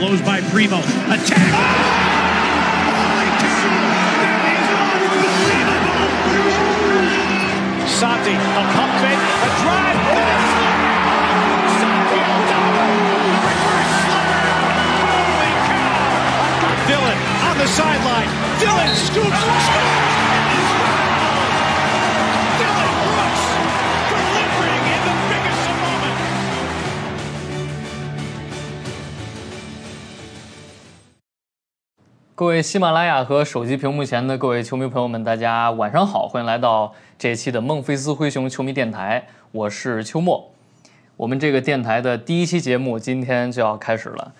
blows by Primo. Attack! Oh! Santi, a pump fake, a drive, and a slam! Santi oh, double! Reverse slam! Holy cow! Dillon on the sideline. Dillon scoops, scores, 各位喜马拉雅和手机屏幕前的各位球迷朋友们，大家晚上好，欢迎来到这一期的孟菲斯灰熊球迷电台，我是秋末。我们这个电台的第一期节目今天就要开始了，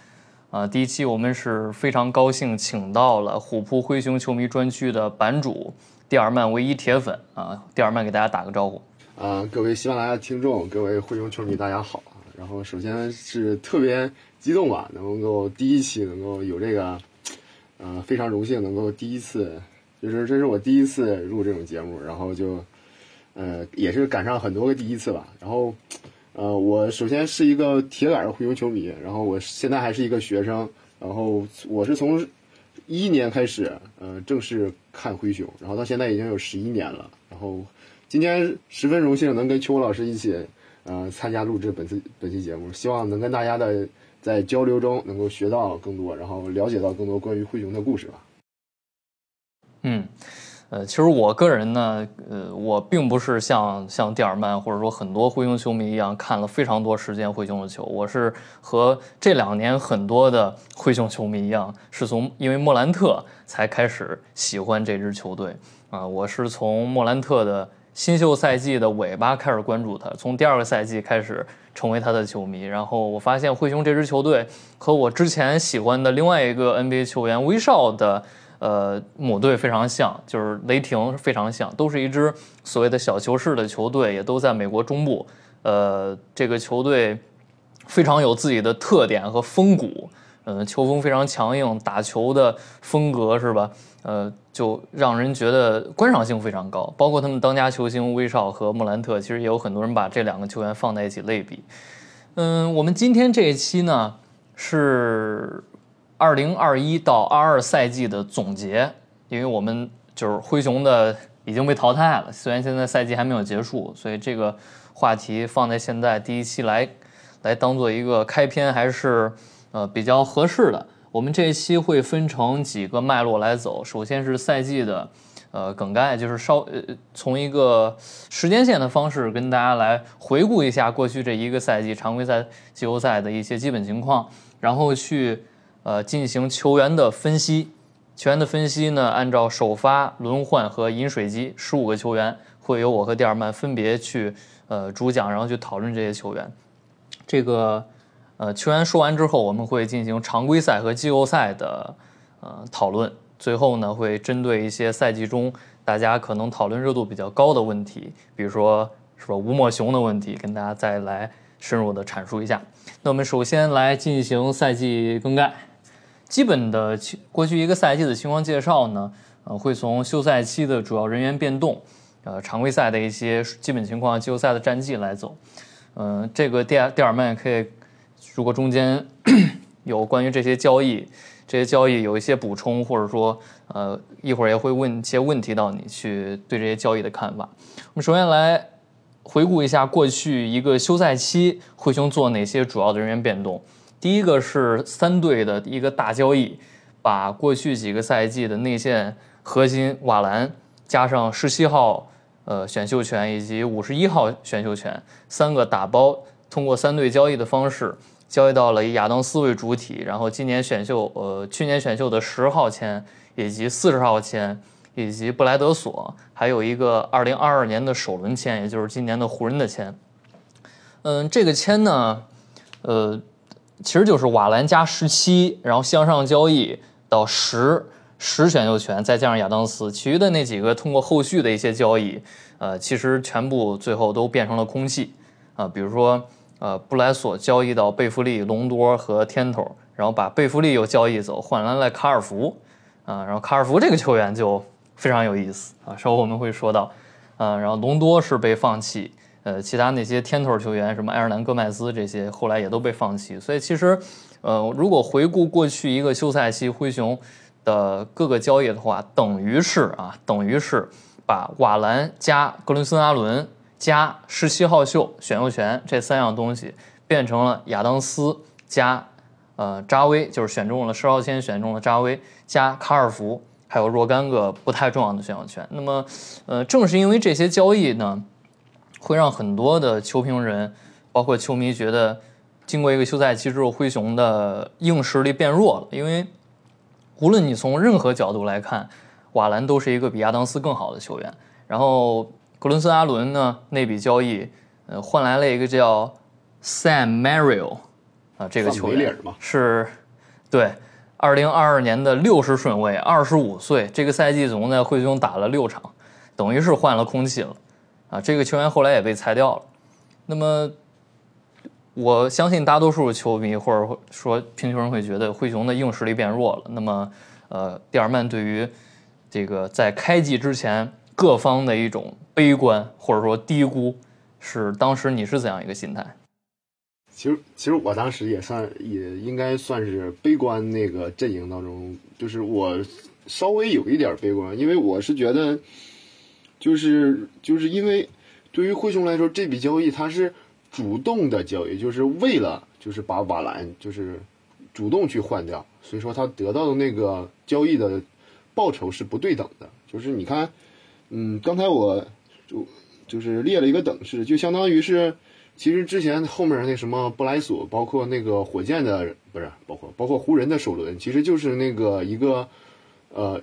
啊、第一期我们是非常高兴请到了虎扑灰熊球迷专区的版主蒂尔曼唯一铁粉啊，蒂尔曼给大家打个招呼。啊、各位喜马拉雅听众，各位灰熊球迷，大家好。然后首先是特别激动吧，能够第一期能够有这个，呃，非常荣幸能够第一次，就是这是我第一次录这种节目，然后就，呃，也是赶上很多个第一次吧。然后，呃，我首先是一个铁杆的灰熊球迷，然后我现在还是一个学生，然后我是从一一年开始，呃，正式看灰熊，然后到现在已经有十一年了。然后今天十分荣幸能跟邱老师一起，呃，参加录制本次本期节目，希望能跟大家的在交流中能够学到更多，然后了解到更多关于灰熊的故事吧。嗯，呃，其实我个人呢，呃，我并不是像像蒂尔曼或者说很多灰熊球迷一样看了非常多时间灰熊的球，我是和这两年很多的灰熊球迷一样，是从因为莫兰特才开始喜欢这支球队啊、我是从莫兰特的新秀赛季的尾巴开始关注他，从第二个赛季开始成为他的球迷，然后我发现灰熊这支球队和我之前喜欢的另外一个 NBA 球员威少的。呃，母队非常像，就是雷霆非常像，都是一支所谓的小球式的球队，也都在美国中部。呃，这个球队非常有自己的特点和风骨，嗯、球风非常强硬，打球的风格是吧？呃，就让人觉得观赏性非常高。包括他们当家球星威少和莫兰特，其实也有很多人把这两个球员放在一起类比。嗯，我们今天这一期呢是二零二一到二二赛季的总结，因为我们就是灰熊的已经被淘汰了，虽然现在赛季还没有结束，所以这个话题放在现在第一期来来当做一个开篇还是呃比较合适的。我们这一期会分成几个脉络来走，首先是赛季的呃梗概，就是稍呃从一个时间线的方式跟大家来回顾一下过去这一个赛季常规赛、季后赛的一些基本情况，然后去呃进行球员的分析。球员的分析呢，按照首发、轮换和饮水机十五个球员，会由我和蒂尔曼分别去呃主讲，然后去讨论这些球员。这个呃球员说完之后，我们会进行常规赛和季后赛的呃讨论。最后呢，会针对一些赛季中大家可能讨论热度比较高的问题，比如说是吧吴莫雄的问题，跟大家再来深入的阐述一下。那我们首先来进行赛季更改。基本的过去一个赛季的情况介绍呢，呃，会从休赛期的主要人员变动，呃，常规赛的一些基本情况、季后赛的战绩来走。嗯、这个蒂尔蒂尔曼可以，如果中间 有关于这些交易，这些交易有一些补充，或者说呃，一会儿也会问一些问题到你去对这些交易的看法。我们首先来回顾一下过去一个休赛期灰熊做哪些主要的人员变动。第一个是三队的一个大交易，把过去几个赛季的内线核心瓦兰加上十七号呃选秀权以及五十一号选秀权三个打包，通过三队交易的方式交易到了以亚当斯为主体，然后今年选秀呃去年选秀的十号签以及四十号签以及布莱德索，还有一个二零二二年的首轮签，也就是今年的湖人的签。嗯，这个签呢，呃。其实就是瓦兰加十七，然后向上交易到十十选秀权，再加上亚当斯，其余的那几个通过后续的一些交易，呃，其实全部最后都变成了空气啊、比如说呃布莱索交易到贝弗利、隆多和天头，然后把贝弗利又交易走，换来了卡尔福啊、然后卡尔福这个球员就非常有意思啊，稍后我们会说到啊、然后隆多是被放弃，呃，其他那些天头球员，什么埃尔南戈麦斯这些，后来也都被放弃。所以其实，呃，如果回顾过去一个休赛期灰熊的各个交易的话，等于是啊，等于是把瓦兰加格伦森阿伦加十七号秀选秀权这三样东西变成了亚当斯加呃扎威，就是选中了施浩谦，选中了扎威加卡尔福。还有若干个不太重要的选秀权。那么，呃，正是因为这些交易呢，会让很多的球评人，包括球迷觉得，经过一个休赛期之后，灰熊的硬实力变弱了。因为无论你从任何角度来看，瓦兰都是一个比亚当斯更好的球员。然后格伦森阿伦呢，那笔交易，呃，换来了一个叫 Sam Merrill 啊，这个球员是，对。二零二二年的六十顺位，二十五岁，这个赛季总共在灰熊打了六场，等于是换了空气了，啊，这个球员后来也被裁掉了。那么，我相信大多数球迷或者说评球人会觉得灰熊的硬实力变弱了。那么，呃，蒂尔曼对于这个在开季之前各方的一种悲观或者说低估，是当时你是怎样一个心态？其实，其实我当时也算，也应该算是悲观那个阵营当中，就是我稍微有一点悲观，因为我是觉得，就是就是因为对于灰熊来说，这笔交易它是主动的交易，就是为了就是把瓦兰就是主动去换掉，所以说他得到的那个交易的报酬是不对等的。就是你看，嗯，刚才我就就是列了一个等式，就相当于是。其实之前后面那什么布莱索，包括那个火箭的，不是包括包括湖人的首轮，其实就是那个一个，呃，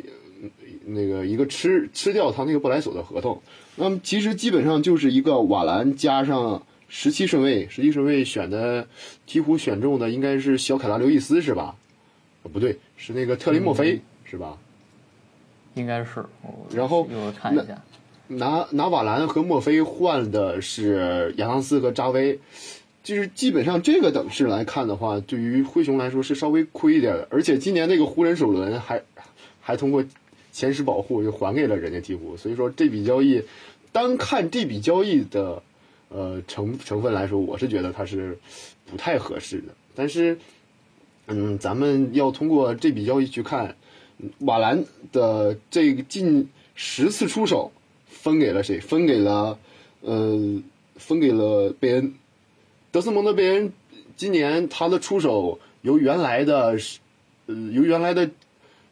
那个一个吃吃掉他那个布莱索的合同。那么其实基本上就是一个瓦兰加上十七顺位，十七顺位选的鹈鹕选中的应该是小凯拉刘易斯是吧？不对，是那个特林莫菲是吧？应该是。然后我看一下。拿拿瓦兰和墨菲换的是亚当斯和扎威，就是基本上这个等式来看的话，对于灰熊来说是稍微亏一点的。而且今年那个湖人首轮还还通过前十保护又还给了人家鹈鹕，所以说这笔交易单看这笔交易的呃成成分来说，我是觉得它是不太合适的。但是嗯，咱们要通过这笔交易去看瓦兰的这个近十次出手。分给了谁？分给了，呃，分给了贝恩。德斯蒙德·贝恩今年他的出手由原来的，呃，由原来的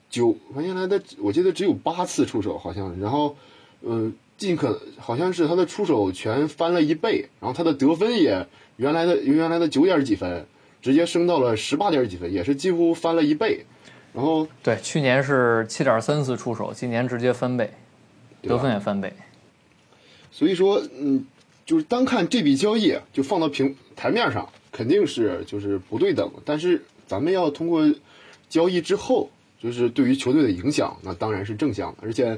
九，原来的我记得只有八次出手好像，然后，呃，尽可好像是他的出手全翻了一倍，然后他的得分也原来的由原来的九点几分直接升到了十八点几分，也是几乎翻了一倍。然后对，去年是七点三次出手，今年直接翻倍，得分也翻倍。所以说，嗯，就是单看这笔交易，就放到平台面上，肯定是就是不对等。但是咱们要通过交易之后，就是对于球队的影响，那当然是正向的。而且，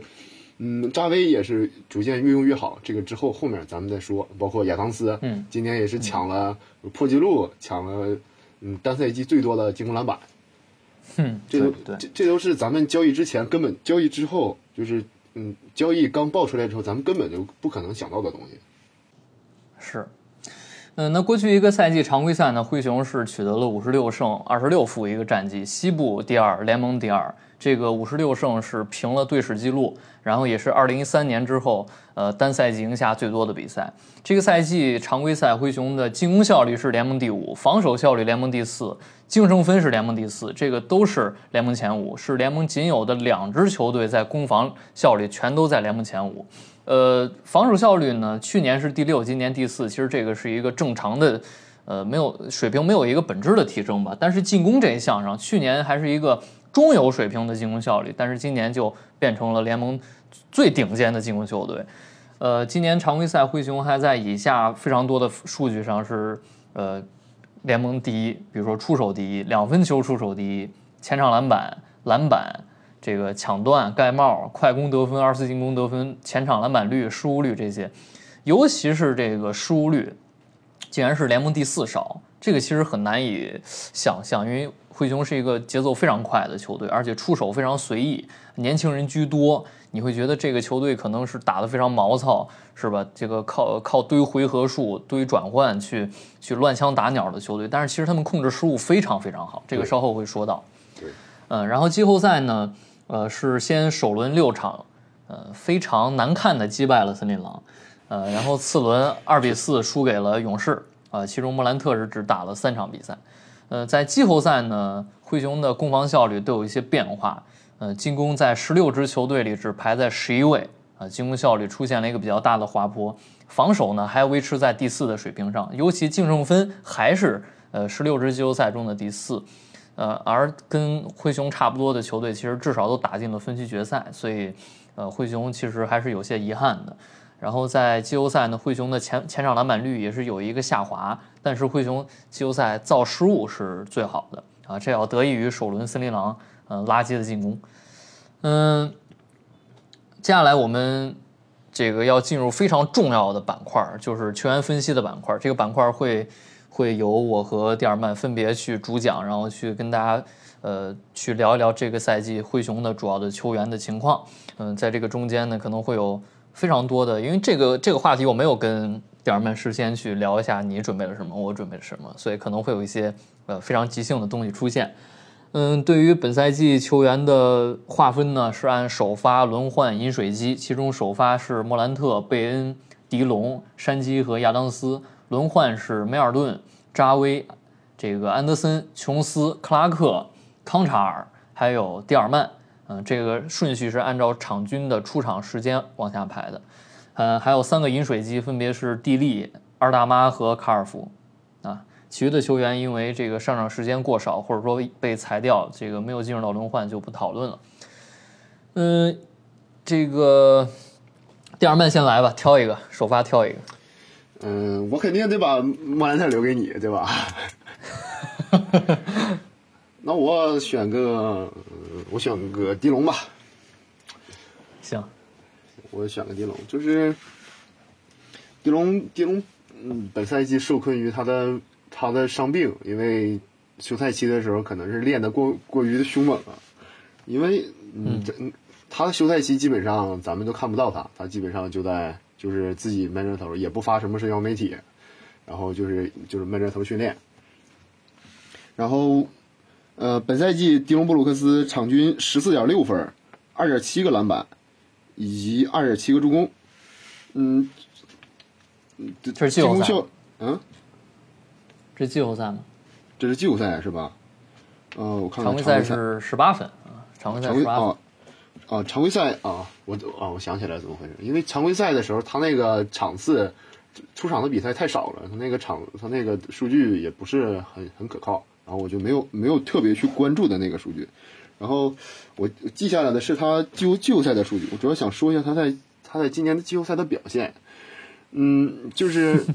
嗯，扎威也是逐渐越用越好。这个之后后面咱们再说。包括亚当斯，嗯，今年也是抢了破纪录，抢了嗯单赛季最多的进攻篮板。嗯，这都这这都是咱们交易之前根本交易之后就是。嗯，交易刚爆出来之后，咱们根本就不可能想到的东西。是，嗯，那过去一个赛季常规赛呢，灰熊是取得了五十六胜二十六负一个战绩，西部第二，联盟第二。这个五十六胜是平了队史记录，然后也是二零一三年之后，呃，单赛季赢下最多的比赛。这个赛季常规赛灰熊的进攻效率是联盟第五，防守效率联盟第四，净胜分是联盟第四，这个都是联盟前五，是联盟仅有的两支球队在攻防效率全都在联盟前五。呃，防守效率呢，去年是第六，今年第四，其实这个是一个正常的，呃，没有水平没有一个本质的提升吧。但是进攻这一项上，去年还是一个。中游水平的进攻效率，但是今年就变成了联盟最顶尖的进攻球队。呃，今年常规赛灰熊还在以下非常多的数据上是呃联盟第一，比如说出手第一，两分球出手第一，前场篮板、篮板、这个抢断、盖帽、快攻得分、二次进攻得分、前场篮板率、失误率这些，尤其是这个失误率，竟然是联盟第四少，这个其实很难以想象，因为。灰熊是一个节奏非常快的球队，而且出手非常随意，年轻人居多，你会觉得这个球队可能是打得非常毛糙，是吧？这个靠靠堆回合数、堆转换去去乱枪打鸟的球队，但是其实他们控制失误非常非常好，这个稍后会说到。对，嗯，然后季后赛呢，呃，是先首轮六场，呃，非常难看的击败了森林狼，呃，然后次轮二比四输给了勇士，啊，其中莫兰特是只打了三场比赛。呃，在季后赛呢，灰熊的攻防效率都有一些变化。呃，进攻在十六支球队里只排在十一位，啊，进攻效率出现了一个比较大的滑坡。防守呢，还维持在第四的水平上，尤其净胜分还是呃十六支季后赛中的第四。呃，而跟灰熊差不多的球队，其实至少都打进了分区决赛，所以，呃，灰熊其实还是有些遗憾的。然后在季后赛呢，灰熊的前前场篮板率也是有一个下滑，但是灰熊季后赛造失误是最好的啊，这要得益于首轮森林狼嗯垃圾的进攻。嗯，接下来我们这个要进入非常重要的板块，就是球员分析的板块。这个板块会会由我和蒂尔曼分别去主讲，然后去跟大家呃去聊一聊这个赛季灰熊的主要的球员的情况。嗯，在这个中间呢，可能会有。非常多的，因为这个这个话题我没有跟蒂尔曼事先去聊一下，你准备了什么，我准备了什么，所以可能会有一些呃非常即兴的东西出现。嗯，对于本赛季球员的划分呢，是按首发、轮换、饮水机，其中首发是莫兰特、贝恩、迪龙、山鸡和亚当斯，轮换是梅尔顿、扎威、这个安德森、琼斯、克拉克、康查尔，还有蒂尔曼。嗯，这个顺序是按照场均的出场时间往下排的。嗯，还有三个饮水机，分别是蒂利、二大妈和卡尔福。啊，其余的球员因为这个上场时间过少，或者说被裁掉，这个没有进入到轮换，就不讨论了。嗯，这个蒂尔曼先来吧，挑一个首发，挑一个。嗯，我肯定得把莫兰特留给你，对吧？那我选个，我选个迪龙吧。行，我选个迪龙，就是迪龙，迪龙，嗯，本赛季受困于他的他的伤病，因为休赛期的时候可能是练的过过于的凶猛了，因为嗯，这他的休赛期基本上咱们都看不到他，他基本上就在就是自己闷着头，也不发什么社交媒体，然后就是就是闷着头训练，然后。呃，本赛季迪隆布鲁克斯场均十四点六分，二点七个篮板，以及二点七个助攻。嗯，这是季后赛。嗯，这是季后赛吗？这是季后赛是吧？呃，我看看。常规赛是十八分啊，常规赛十八分。啊，常规赛啊，我啊，我想起来怎么回事？因为常规赛的时候，他那个场次出场的比赛太少了，他那个场他那个数据也不是很很可靠。然后我就没有没有特别去关注的那个数据，然后我记下来的是他季后季后赛的数据。我主要想说一下他在他在今年的季后赛的表现。嗯，就是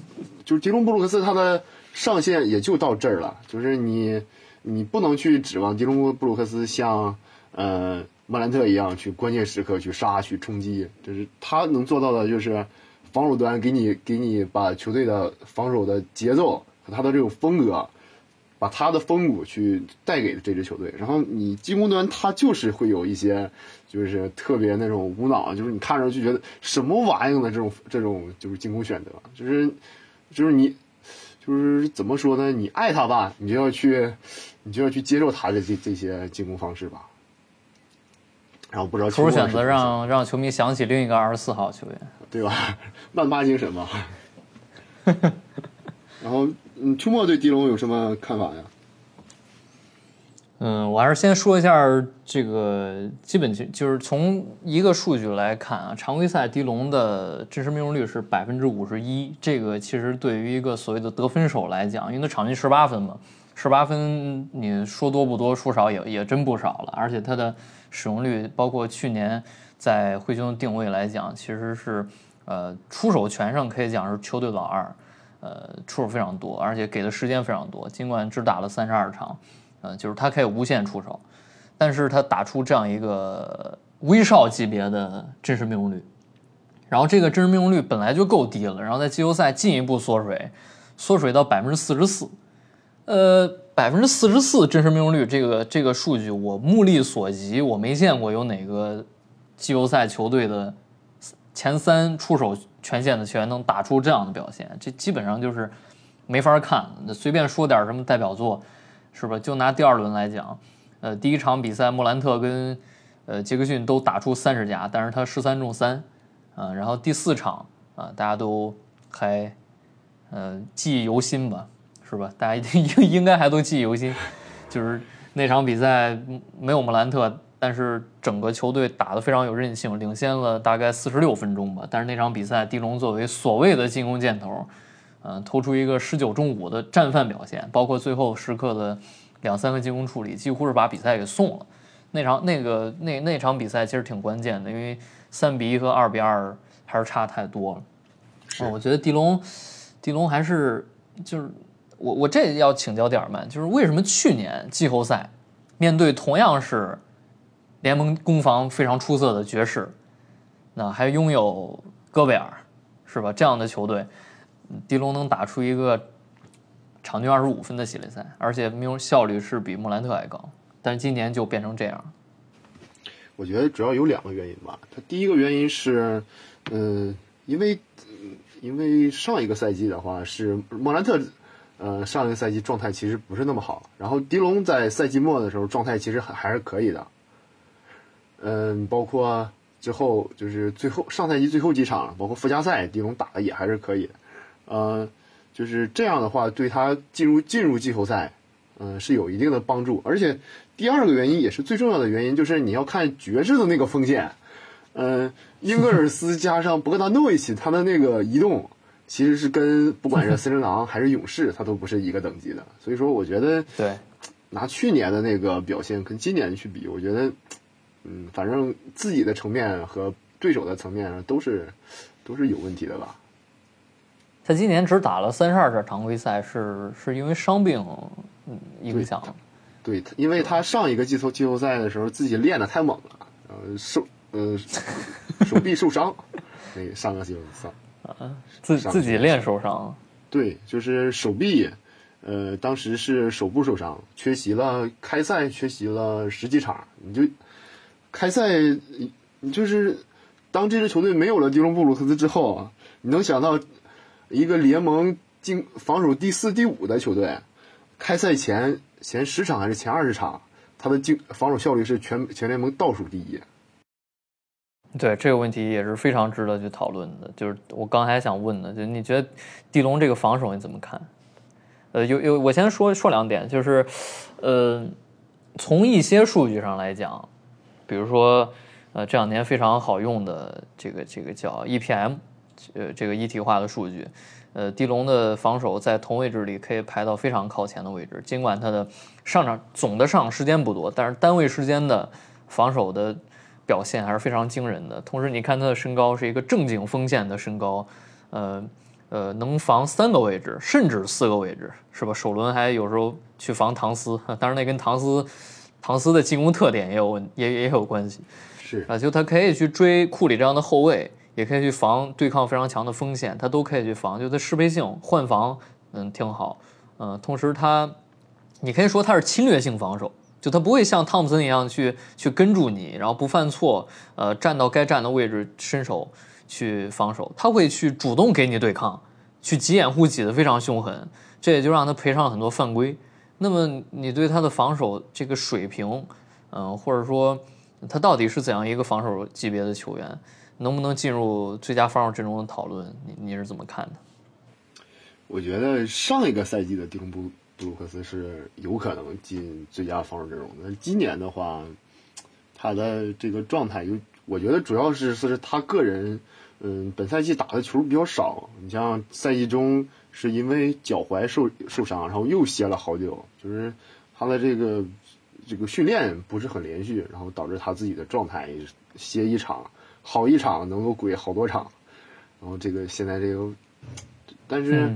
就是吉隆布鲁克斯他的上限也就到这儿了，就是你你不能去指望吉隆布鲁克斯像呃莫兰特一样去关键时刻去杀去冲击，就是他能做到的就是防守端给你给你把球队的防守的节奏和他的这种风格。把他的风骨去带给这支球队，然后你进攻端他就是会有一些，就是特别那种无脑，就是你看着就觉得什么玩意儿的这种这种就是进攻选择，就是就是你就是怎么说呢？你爱他吧，你就要去你就要去接受他的这这些进攻方式吧。然后不知道球选择让让球迷想起另一个二十四号球员，对吧？曼巴精神嘛。然后。嗯，秋末对狄龙有什么看法呀？嗯，我还是先说一下这个基本就就是从一个数据来看啊，常规赛狄龙的真实命中率是百分之五十一，这个其实对于一个所谓的得分手来讲，因为他场均十八分嘛，十八分你说多不多，说少也也真不少了，而且他的使用率，包括去年在灰熊定位来讲，其实是呃出手权上可以讲是球队老二。呃，出手非常多，而且给的时间非常多。尽管只打了三十二场，呃，就是他可以无限出手，但是他打出这样一个威少级别的真实命中率，然后这个真实命中率本来就够低了，然后在季后赛进一步缩水，缩水到百分之四十四，呃，百分之四十四真实命中率这个这个数据，我目力所及，我没见过有哪个季后赛球队的前三出手权限的球员能打出这样的表现，这基本上就是没法看。随便说点什么代表作，是吧？就拿第二轮来讲，呃，第一场比赛莫兰特跟呃杰克逊都打出三十加，但是他十三中三，啊，然后第四场啊，大家都还呃记忆犹新吧。是吧？大家 应应该还都记忆犹新，就是那场比赛没有莫兰特，但是整个球队打得非常有韧性，领先了大概四十六分钟吧。但是那场比赛，狄龙作为所谓的进攻箭头，嗯，投出一个十九中五的战犯表现，包括最后时刻的两三个进攻处理，几乎是把比赛给送了。那场那个那那场比赛其实挺关键的，因为三比一和二比二还是差太多了。是，我觉得狄龙，狄龙还是就是。我我这要请教点儿曼，就是为什么去年季后赛面对同样是联盟攻防非常出色的爵士，那还拥有戈贝尔，是吧？这样的球队，迪龙能打出一个场均二十五分的系列赛，而且命中效率是比莫兰特还高，但是今年就变成这样。我觉得主要有两个原因吧。他第一个原因是，嗯，因为因为上一个赛季的话是莫兰特。呃，上一个赛季状态其实不是那么好，然后迪龙在赛季末的时候状态其实还还是可以的。嗯，包括之后就是最后上赛季最后几场，包括附加赛，迪龙打的也还是可以。呃，就是这样的话，对他进入进入季后赛，嗯，是有一定的帮助。而且第二个原因也是最重要的原因，就是你要看爵士的那个锋线，嗯，英格尔斯 加上博格达诺维奇，他的那个移动。其实是跟不管是 森林狼还是勇士，他都不是一个等级的。所以说，我觉得对拿去年的那个表现跟今年去比，我觉得，嗯，反正自己的层面和对手的层面上都是都是有问题的吧。他今年只打了三十二场常规赛，是是因为伤病影响。对，因为他上一个季后季后赛的时候自己练的太猛了，呃，受呃手臂受伤，那上个季后赛。啊，自自己练受伤，对，就是手臂，呃，当时是手部受伤，缺席了开赛，缺席了十几场。你就开赛，你就是当这支球队没有了迪隆布鲁克斯之后啊，你能想到一个联盟进防守第四、第五的球队，开赛前前十场还是前二十场，他的进防守效率是全全联盟倒数第一。对这个问题也是非常值得去讨论的，就是我刚才想问的，就你觉得地龙这个防守你怎么看？呃，有有，我先说说两点，就是，呃，从一些数据上来讲，比如说，呃，这两年非常好用的这个这个叫 EPM，呃，这个一体化的数据，呃，地龙的防守在同位置里可以排到非常靠前的位置，尽管他的上场总的上场时间不多，但是单位时间的防守的。表现还是非常惊人的。同时，你看他的身高是一个正经锋线的身高，呃呃，能防三个位置，甚至四个位置，是吧？首轮还有时候去防唐斯，当然那跟唐斯唐斯的进攻特点也有问也也有关系。是啊，就他可以去追库里这样的后卫，也可以去防对抗非常强的锋线，他都可以去防。就他适配性换防，嗯，挺好。嗯，同时他，你可以说他是侵略性防守。就他不会像汤普森一样去去跟住你，然后不犯错，呃，站到该站的位置伸手去防守，他会去主动给你对抗，去挤掩护挤得非常凶狠，这也就让他赔上了很多犯规。那么你对他的防守这个水平，嗯，或者说他到底是怎样一个防守级别的球员，能不能进入最佳防守阵容的讨论？你你是怎么看的？我觉得上一个赛季的丁布。布鲁克斯是有可能进最佳防守阵容的。今年的话，他的这个状态有，我觉得主要是是他个人，嗯，本赛季打的球比较少。你像赛季中是因为脚踝受受伤，然后又歇了好久，就是他的这个这个训练不是很连续，然后导致他自己的状态歇一场好一场能够鬼好多场，然后这个现在这个，但是。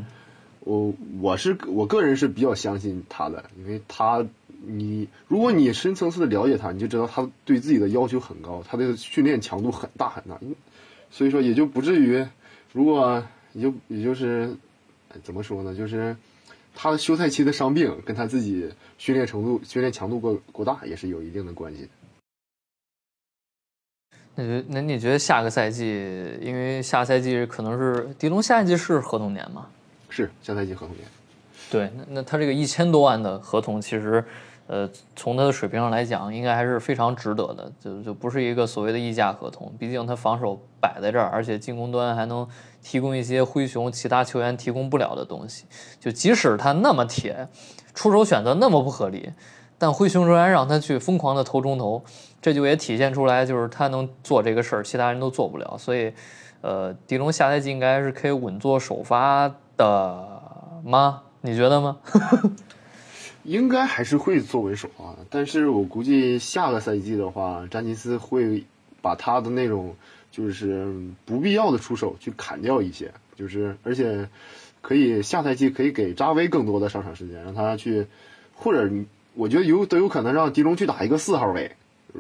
我我是我个人是比较相信他的，因为他你如果你深层次的了解他，你就知道他对自己的要求很高，他的训练强度很大很大，所以说也就不至于，如果也就也就是怎么说呢，就是他的休赛期的伤病跟他自己训练程度、训练强度过过大也是有一定的关系。那觉那你觉得下个赛季，因为下赛季可能是迪龙下一季是合同年吗？是下赛季合同年。对，那那他这个一千多万的合同，其实，呃，从他的水平上来讲，应该还是非常值得的，就就不是一个所谓的溢价合同。毕竟他防守摆在这儿，而且进攻端还能提供一些灰熊其他球员提供不了的东西。就即使他那么铁，出手选择那么不合理，但灰熊仍然让他去疯狂的投中投，这就也体现出来，就是他能做这个事儿，其他人都做不了。所以，呃，迪龙下赛季应该是可以稳坐首发的吗？你觉得吗？应该还是会作为首发，但是我估计下个赛季的话，詹尼斯会把他的那种就是不必要的出手去砍掉一些，就是而且可以下赛季可以给扎威更多的上场时间，让他去，或者我觉得有都有可能让狄龙去打一个四号位，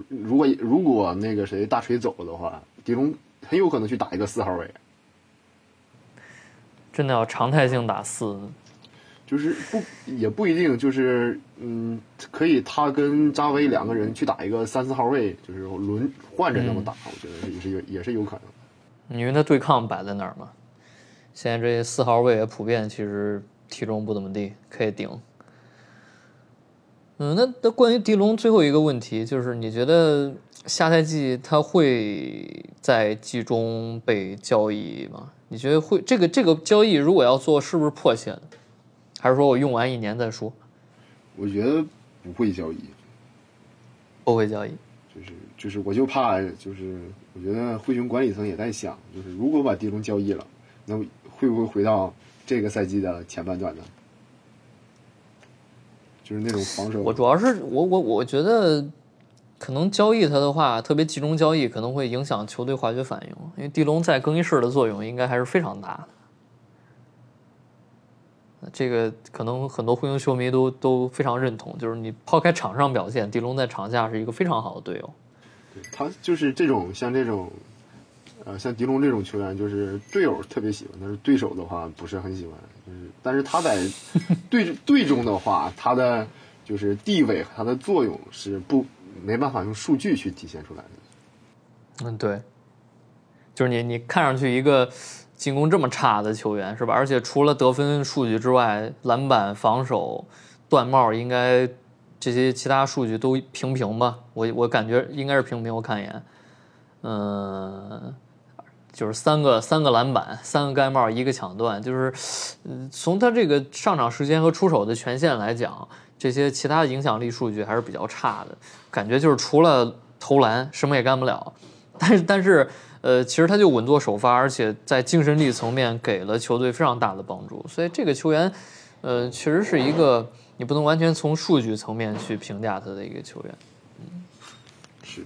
如果如果那个谁大锤走了的话，狄龙很有可能去打一个四号位，真的要常态性打四。就是不也不一定，就是嗯，可以他跟扎威两个人去打一个三四号位，就是轮换着那么打，我觉得也是有也是有可能的。因为他对抗摆在那儿嘛，现在这四号位也普遍其实体重不怎么地，可以顶。嗯，那那关于狄龙最后一个问题就是，你觉得下赛季他会在季中被交易吗？你觉得会这个这个交易如果要做，是不是迫切的？还是说我用完一年再说？我觉得不会交易，不会交易。就是就是，我就怕就是，我觉得灰熊管理层也在想，就是如果把狄龙交易了，那会不会回到这个赛季的前半段呢？就是那种防守。我主要是我我我觉得，可能交易他的话，特别集中交易，可能会影响球队化学反应，因为狄龙在更衣室的作用应该还是非常大的。这个可能很多灰熊球迷都都非常认同，就是你抛开场上表现，狄龙在场下是一个非常好的队友。对他就是这种像这种，呃，像狄龙这种球员，就是队友特别喜欢，但是对手的话不是很喜欢。就是，但是他在 队队中的话，他的就是地位和他的作用是不没办法用数据去体现出来的。嗯，对，就是你你看上去一个。进攻这么差的球员是吧？而且除了得分数据之外，篮板、防守、断帽，应该这些其他数据都平平吧？我我感觉应该是平平。我看一眼，嗯，就是三个三个篮板，三个盖帽，一个抢断，就是从他这个上场时间和出手的权限来讲，这些其他影响力数据还是比较差的。感觉就是除了投篮什么也干不了。但是但是。呃，其实他就稳坐首发，而且在精神力层面给了球队非常大的帮助，所以这个球员，呃，确实是一个你不能完全从数据层面去评价他的一个球员。嗯，是。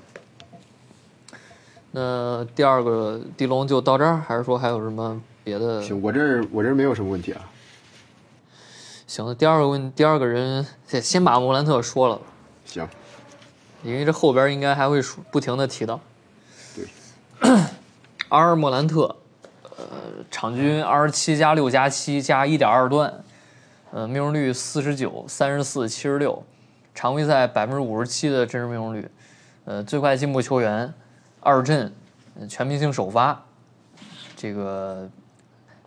那第二个狄龙就到这儿，还是说还有什么别的？行，我这儿我这儿没有什么问题啊。行，第二个问第二个人，先把莫兰特说了。行。因为这后边应该还会不停的提到。对 阿尔莫兰特，呃，场均二十七加六加七加一点二段，呃，命中率四十九、三十四、七十六，常规赛百分之五十七的真实命中率，呃，最快进步球员，二阵，全明星首发，这个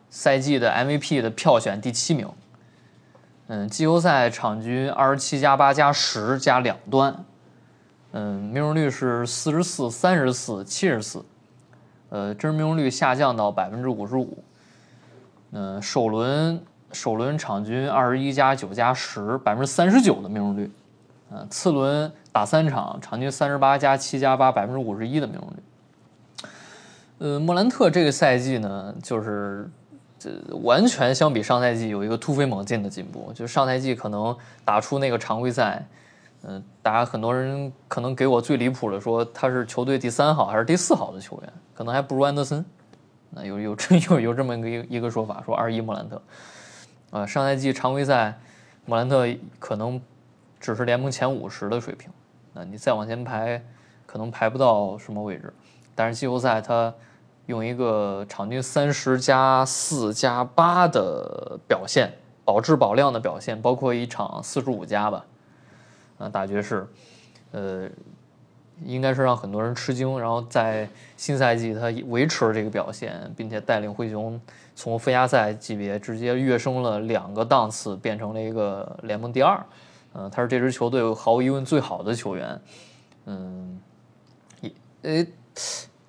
赛季的 MVP 的票选第七名，嗯，季后赛场均二十七加八加十加两端，嗯，命中率是四十四、三十四、七十四。呃，真实命中率下降到百分之五十五。嗯，首轮首轮场均二十一加九加十，百分之三十九的命中率。嗯，次轮打三场，场均三十八加七加八，百分之五十一的命中率。呃，莫兰特这个赛季呢，就是这完全相比上赛季有一个突飞猛进的进步。就上赛季可能打出那个常规赛。嗯，大家很多人可能给我最离谱的说他是球队第三好还是第四好的球员，可能还不如安德森。那有有这 有有这么一个一个说法，说二一莫兰特。啊，上赛季常规赛莫兰特可能只是联盟前五十的水平，那你再往前排可能排不到什么位置。但是季后赛他用一个场均三十加四加八的表现，保质保量的表现，包括一场四十五加吧，啊，大爵士，呃，应该是让很多人吃惊。然后在新赛季，他维持了这个表现，并且带领灰熊从附加赛级别直接跃升了两个档次，变成了一个联盟第二。嗯，他是这支球队毫无疑问最好的球员。嗯，也，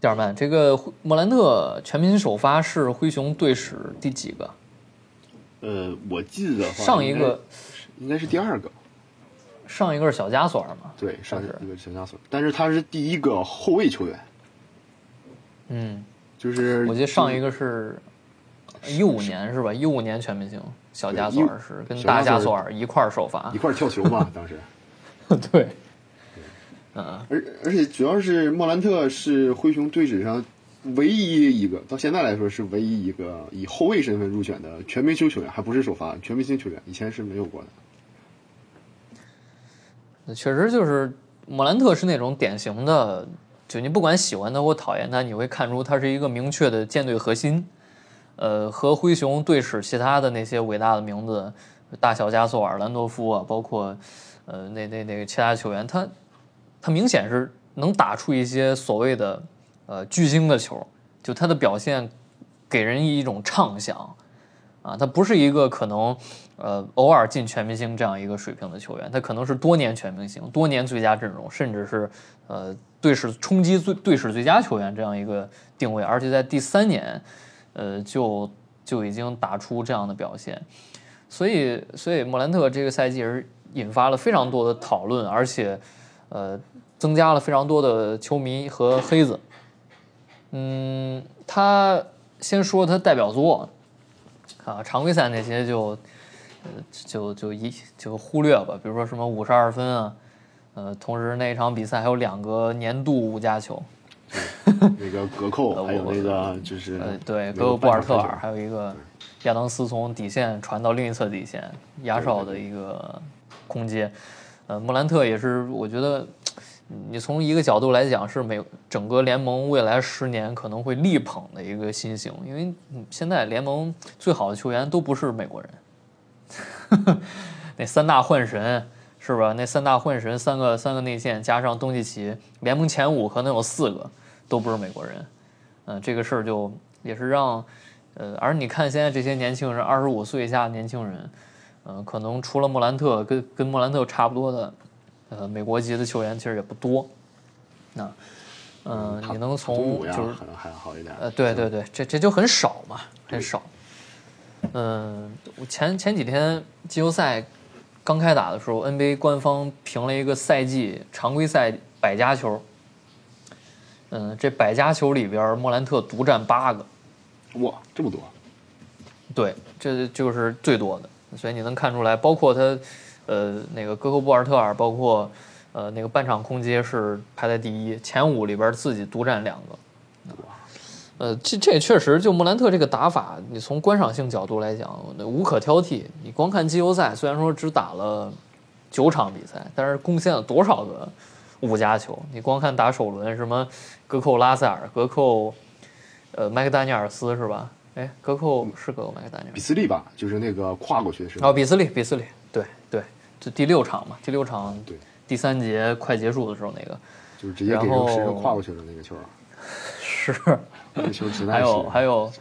点儿曼，这个莫兰特全明星首发是灰熊队史第几个？呃，我记得上一个应该是第二个，上一个是小加索尔嘛？对，上是一个小加索尔，但是他是第一个后卫球员，嗯，就是我记得上一个是一五年是吧？一五年全明星小加索尔是跟大加索尔一块儿首发一，块儿跳球嘛，当时。对，嗯，而而且主要是莫兰特是灰熊队史上唯一一个到现在来说是唯一一个以后卫身份入选的全明星球员，还不是首发全明星球员，以前是没有过的。那确实就是莫兰特是那种典型的，就你不管喜欢他或讨厌他，你会看出他是一个明确的舰队核心。呃，和灰熊队史其他的那些伟大的名字，大小加索尔、兰多夫啊，包括呃那那那个其他球员，他他明显是能打出一些所谓的呃巨星的球，就他的表现给人一种畅想啊，他不是一个可能呃偶尔进全明星这样一个水平的球员，他可能是多年全明星、多年最佳阵容，甚至是呃队史冲击最队史最佳球员这样一个定位，而且在第三年。呃，就就已经打出这样的表现，所以所以莫兰特这个赛季是引发了非常多的讨论，而且呃增加了非常多的球迷和黑子。嗯，他先说他代表作啊，常规赛那些就呃就就一就忽略吧，比如说什么五十二分啊，呃，同时那一场比赛还有两个年度五加球。那个隔扣，还有那个就是呃，对，格格布尔特尔，还有一个亚当斯从底线传到另一侧底线压哨的一个空接。呃，莫兰特也是，我觉得你从一个角度来讲，是美整个联盟未来十年可能会力捧的一个新星，因为现在联盟最好的球员都不是美国人，那三大幻神是吧？那三大幻神，三个三个内线加上东契奇，联盟前五可能有四个。都不是美国人，嗯，这个事儿就也是让，呃，而你看现在这些年轻人，二十五岁以下的年轻人，嗯，可能除了莫兰特跟跟莫兰特差不多的，呃，美国籍的球员其实也不多，那，嗯，你能从就是可能还好一点，呃，对对对，这这就很少嘛，很少，嗯，我前前几天季后赛刚开打的时候，NBA 官方评了一个赛季常规赛百家球。嗯，这百家球里边，莫兰特独占八个，哇，这么多！对，这就是最多的，所以你能看出来，包括他，呃，那个格克布尔特尔，包括呃那个半场空接是排在第一，前五里边自己独占两个。呃，这这也确实，就莫兰特这个打法，你从观赏性角度来讲，无可挑剔。你光看季后赛，虽然说只打了九场比赛，但是贡献了多少个？五加球，你光看打首轮什么隔扣拉塞尔、隔扣，呃麦克丹尼尔斯是吧？哎，隔扣是隔扣麦克丹尼尔斯，比斯利吧，就是那个跨过去的时候。哦，比斯利，比斯利，就第六场嘛，第六场对第三节快结束的时候那个，就是直接给人身上跨过去的那个球。是，那球实在是。还有还有，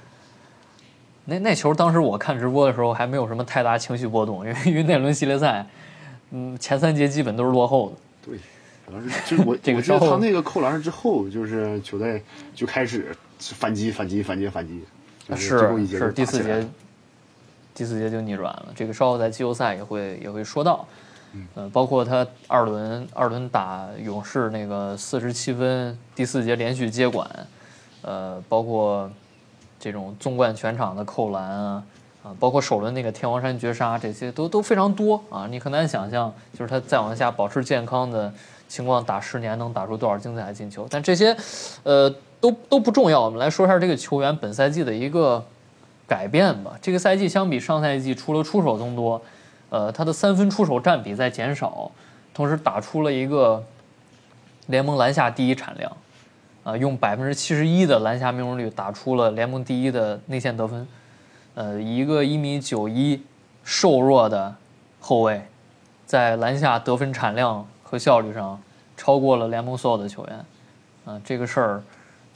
那那球当时我看直播的时候还没有什么太大情绪波动，因为因为那轮系列赛，嗯，前三节基本都是落后的。对。主要是，就是我，这个我觉得他那个扣篮之后，就是球队就开始反击、反击、反击、反击。是是，第四节，第四节就逆转了。这个稍后在季后赛也会也会说到。嗯，包括他二轮二轮打勇士那个四十七分，第四节连续接管，呃，包括这种纵贯全场的扣篮啊，啊，包括首轮那个天王山绝杀，这些都都非常多啊。你很难想象，就是他再往下保持健康的。情况打十年能打出多少精彩的进球？但这些，呃，都都不重要。我们来说一下这个球员本赛季的一个改变吧。这个赛季相比上赛季，除了出手增多，呃，他的三分出手占比在减少，同时打出了一个联盟篮下第一产量，啊，用百分之七十一的篮下命中率打出了联盟第一的内线得分，呃，一个一米九一瘦弱的后卫，在篮下得分产量和效率上超过了联盟所有的球员。啊，这个事儿，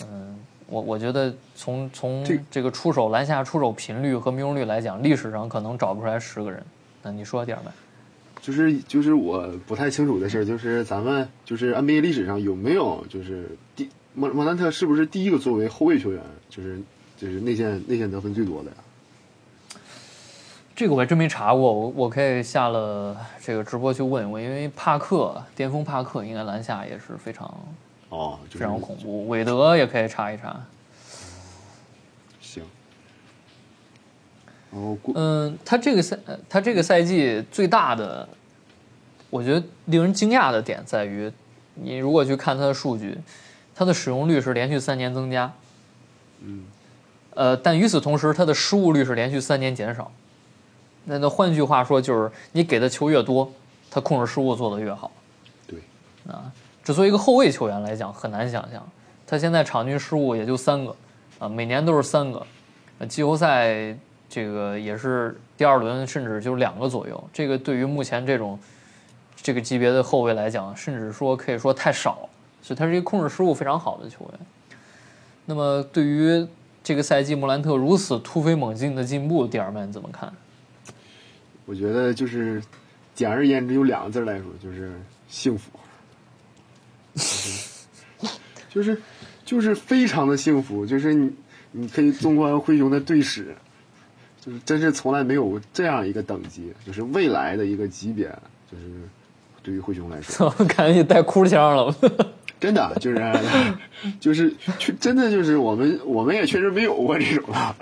嗯，我我觉得从从这这个出手篮下出手频率和命中率来讲，历史上可能找不出来十个人。那你说点儿呗？就是就是我不太清楚的事儿，就是咱们就是 NBA 历史上有没有就是第莫莫兰特是不是第一个作为后卫球员，就是就是内线内线得分最多的呀？这个我还真没查过，我我可以下了这个直播去问一问，因为帕克巅峰帕克应该篮下也是非常哦，就是非常恐怖，韦德也可以查一查。行。然后过嗯，他这个赛呃他这个赛季最大的，我觉得令人惊讶的点在于，你如果去看他的数据，他的使用率是连续三年增加，嗯，呃，但与此同时，他的失误率是连续三年减少。那那换句话说，就是你给的球越多，他控制失误做的越好。对，啊，这作为一个后卫球员来讲，很难想象，他现在场均失误也就三个，啊，每年都是三个，季后赛这个也是第二轮甚至就两个左右，这个对于目前这种这个级别的后卫来讲，甚至说可以说太少，所以他是一个控制失误非常好的球员。那么对于这个赛季莫兰特如此突飞猛进的进步，蒂尔曼怎么看？我觉得就是简而言之有两个字来说，就是幸福，就是就是就是非常的幸福，就是你你可以纵观灰熊的队史，就是真是从来没有这样一个等级，就是未来的一个级别，就是对于灰熊来说，感觉你带哭腔了。真的就是就是确真的就是我们我们也确实没有过这种的。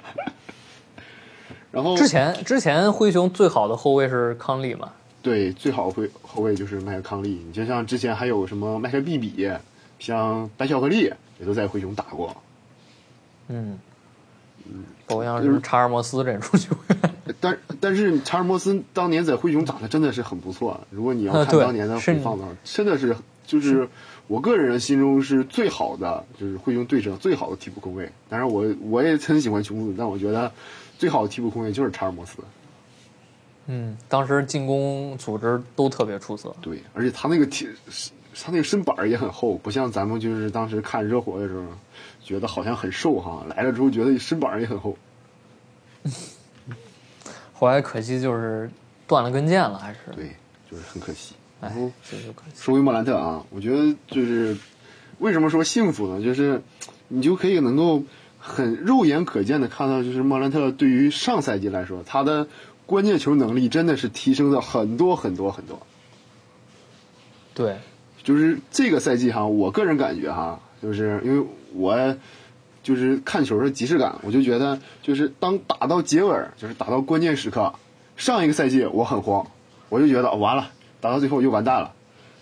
然后之前之前灰熊最好的后卫是康利嘛？对，最好会后卫就是麦克康利。你就像之前还有什么麦克毕比，像白巧克力也都在灰熊打过。嗯，包括像什么查尔莫斯这种球员，但但是查尔莫斯当年在灰熊打的真的是很不错。如果你要看当年的回放的话，真的是就是我个人心中是最好的，就是灰熊队上最好的替补控卫。当然我我也很喜欢琼斯，但我觉得最好的替补控卫就是查尔莫斯。嗯，当时进攻组织都特别出色。对，而且他那个体，他那个身板儿也很厚，不像咱们就是当时看热火的时候，觉得好像很瘦哈，来了之后觉得身板儿也很厚。后来可惜就是断了根腱了，还是对，就是很可惜。然哎后，这就可惜。说回莫兰特啊，我觉得就是为什么说幸福呢？就是你就可以能够很肉眼可见的看到，就是莫兰特对于上赛季来说，他的关键球能力真的是提升了很多很多很多。对，就是这个赛季哈，我个人感觉哈，就是因为我就是看球的即视感，我就觉得就是当打到结尾，就是打到关键时刻，上一个赛季我很慌，我就觉得、哦完了，打到最后就完蛋了。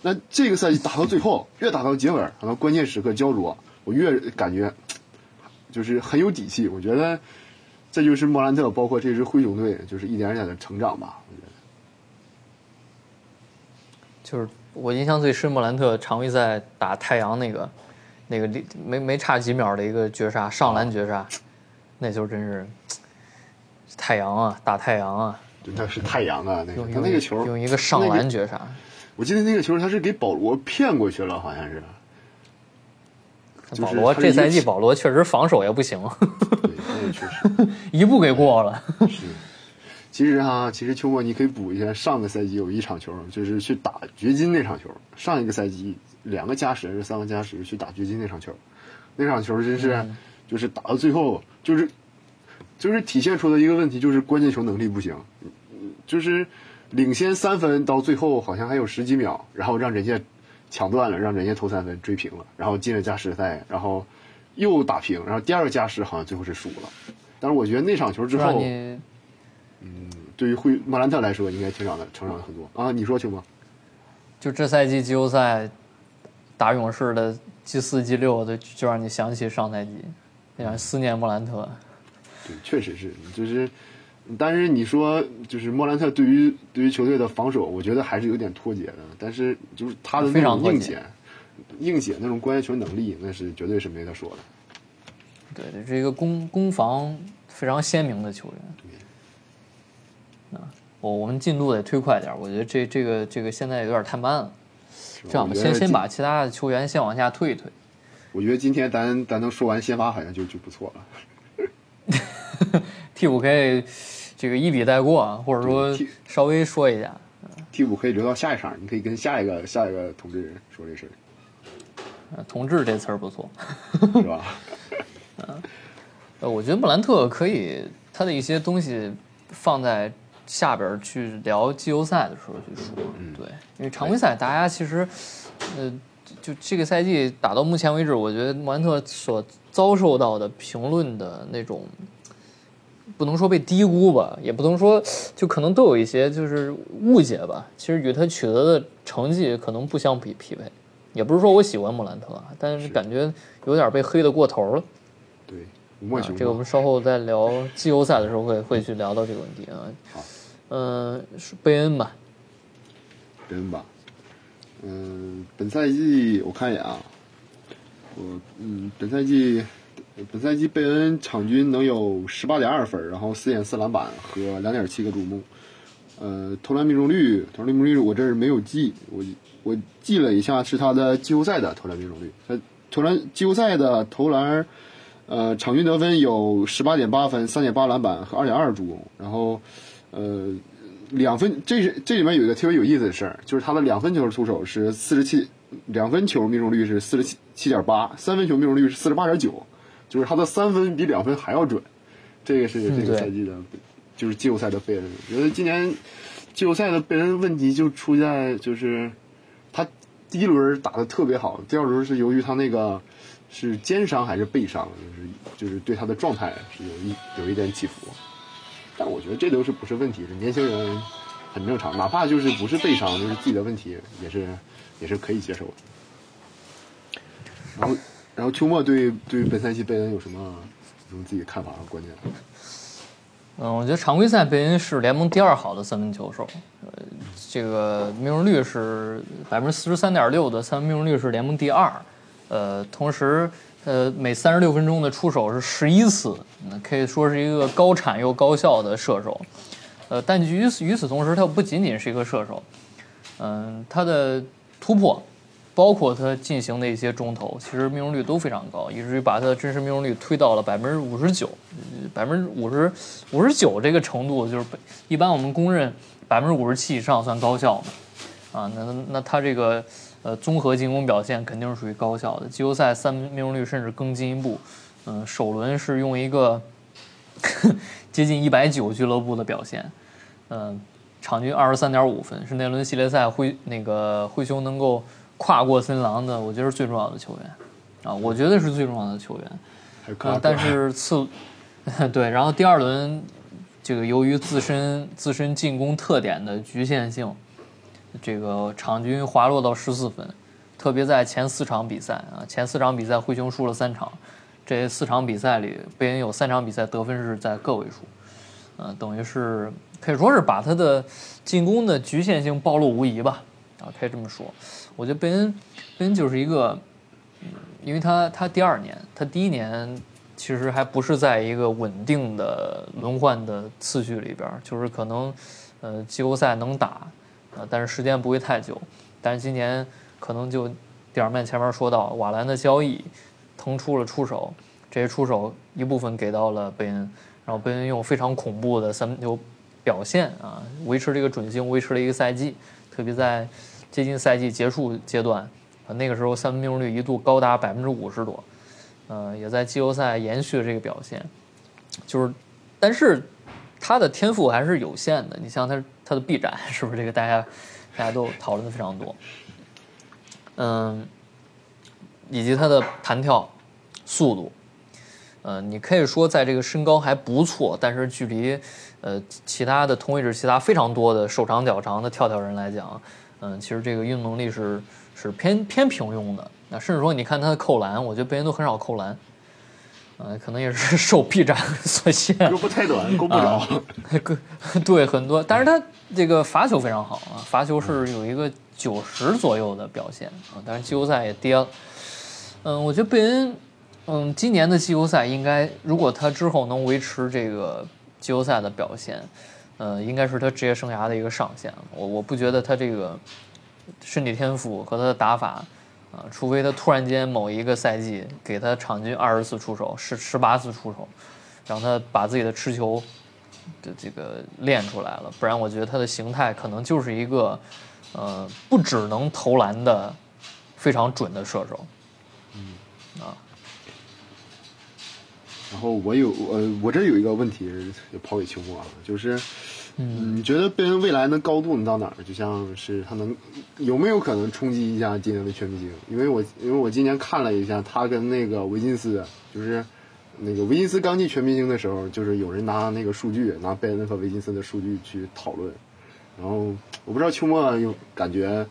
那这个赛季打到最后，越打到结尾儿，打到关键时刻焦灼，我越感觉就是很有底气。我觉得这就是莫兰特，包括这支灰熊队，就是一点一点的成长吧。我觉得就是我印象最深，莫兰特常规赛打太阳那个那个离没没差几秒的一个绝杀，上篮绝杀，那球真是太阳啊，打太阳啊，真的是太阳啊，那个他那个球用一个上篮绝杀。我记得那个球他是给保罗骗过去了，好像是。就是保罗这赛季保罗确实防守也不行，对，那个确实 一步给过了。是。其实哈，其实秋末你可以补一下，上个赛季有一场球，就是去打掘金那场球。上一个赛季两个加时还是三个加时去打掘金那场球，那场球真是、就是打到最后，就是就是体现出的一个问题，就是关键球能力不行，嗯就是领先三分到最后好像还有十几秒，然后让人家抢断了，让人家投三分追平了，然后进了加时赛，然后又打平，然后第二个加时好像最后是输了。但是我觉得那场球之后，让你对于会莫兰特来说，应该成长的成长了很多啊！你说行吗？就这赛季季后赛打勇士的 G 四 G 六的，就让你想起上赛季，让人思念莫兰特。对，确实是，就是，但是你说就是莫兰特对于对于球队的防守，我觉得还是有点脱节的。但是就是他的那种硬解，硬解那种关键球能力，那是绝对是没得说的。对的，是一个攻攻防非常鲜明的球员。啊，我我们进度得推快点，我觉得这这个这个现在有点太慢了。这样吧，先先把其他的球员先往下推一推。我觉得今天咱咱能说完先发好像就就不错了。替补可以这个一笔带过啊，或者说稍微说一下。替补可以留到下一场，你可以跟下一个下一个统治人说这事儿，呃同志这词儿不错。是吧？呃，我觉得穆兰特可以他的一些东西放在下边去聊季后赛的时候去说，对，因为常规赛大家其实，呃，就就这个赛季打到目前为止，我觉得穆兰特所遭受到的评论的那种。不能说被低估吧，也不能说就可能都有一些就是误解吧。其实与他取得的成绩可能不相匹匹配，也不是说我喜欢莫兰特，啊，但是感觉有点被黑的过头了。对，莫啊，这个我们稍后在聊季后赛的时候会会去聊到这个问题啊。好，嗯、是贝恩吧？贝恩吧，嗯，本赛季我看一眼啊，我嗯，本赛季本赛季贝恩场均能有十八点二分，然后四点四篮板和两点七个助攻，呃，投篮命中率，投篮命中率我这儿没有记，我我记了一下是他的季后赛的投篮命中率，他投篮季后赛的投篮，呃，场均得分有十八点八分、三点八篮板和二点二助攻，然后呃。两分，这是这里面有一个特别有意思的事儿，就是他的两分球出手是四十七，两分球命中率是四十七七点八，三分球命中率是四十八点九，就是他的三分比两分还要准。这个是这个赛季的，就是季后赛的贝恩。我觉得今年季后赛的贝恩问题就出在就是他第一轮打的特别好，第二轮是由于他那个是肩伤还是背伤，就是就是对他的状态是有一有一点起伏。但我觉得这都是不是问题，是年轻人很正常，哪怕就是不是背伤，就是自己的问题，也是也是可以接受的。然后，然后秋末对对本赛季贝恩有什么有什么自己的看法和观点？嗯，我觉得常规赛贝恩是联盟第二好的三分球手，呃，这个命中率是百分之四十三点六的三分命中率是联盟第二，呃，同时呃每三十六分钟的出手是十一次，可以说是一个高产又高效的射手，呃，但与此与此同时，他不仅仅是一个射手，嗯，他的突破。包括他进行的一些中投，其实命中率都非常高，以至于把他的真实命中率推到了百分之五十九，百分之五十五十九这个程度，就是一般我们公认百分之五十七以上算高效嘛，啊，那那他这个呃综合进攻表现肯定是属于高效的，季后赛三分命中率甚至更进一步，嗯，首轮是用一个 接近一百九俱乐部的表现，嗯，场均二十三点五分，是那轮系列赛灰那个灰熊能够。跨过森狼的，我觉得是最重要的球员，啊，我觉得是最重要的球员。嗯，但是次，对，然后第二轮，这个由于自身自身进攻特点的局限性，这个场均滑落到十四分，特别在前四场比赛啊，前四场比赛灰熊输了三场，这四场比赛里，贝恩有三场比赛得分是在个位数，呃，等于是可以说是把他的进攻的局限性暴露无遗吧，啊，可以这么说。我觉得贝恩，贝恩就是一个，嗯因为他他第二年，他第一年其实还不是在一个稳定的轮换的次序里边，就是可能，呃，季后赛能打，啊，但是时间不会太久。但是今年可能就，第二面前面说到瓦兰的交易，腾出了出手，这些出手一部分给到了贝恩，然后贝恩用非常恐怖的三分球表现啊，维持这个准星，维持了一个赛季，特别在。接近赛季结束阶段，啊，那个时候三分命中率一度高达百分之五十多，呃，也在季后赛延续这个表现，就是，但是他的天赋还是有限的。你像他他的臂展，是不是这个大家大家都讨论的非常多？嗯，以及他的弹跳速度，呃，你可以说在这个身高还不错，但是距离呃其他的同位置其他非常多的手长脚长的跳跳人来讲。嗯，其实这个运动能力是是偏偏平庸的。那甚至说，你看他的扣篮，我觉得贝恩都很少扣篮。嗯，可能也是 受臂展所限，胳膊太短，够不着。对，很多。但是他这个罚球非常好啊，罚球是有一个九十左右的表现啊。但是季后赛也跌了。嗯，我觉得贝恩，嗯，今年的季后赛应该，如果他之后能维持这个季后赛的表现，呃，应该是他职业生涯的一个上限。我我不觉得他这个身体天赋和他的打法，啊，除非他突然间某一个赛季给他场均二十次出手，十十八次出手，让他把自己的持球的这个练出来了，不然我觉得他的形态可能就是一个，呃，不只能投篮的非常准的射手。然后我有呃，我这有一个问题就抛给秋末啊，就是，嗯，你觉得贝恩未来的高度能到哪儿？就像是他能有没有可能冲击一下今年的全明星？因为我因为我今年看了一下，他跟那个维金斯，就是那个维金斯刚进全明星的时候，就是有人拿那个数据，拿贝恩和维金斯的数据去讨论。然后我不知道秋末有感觉，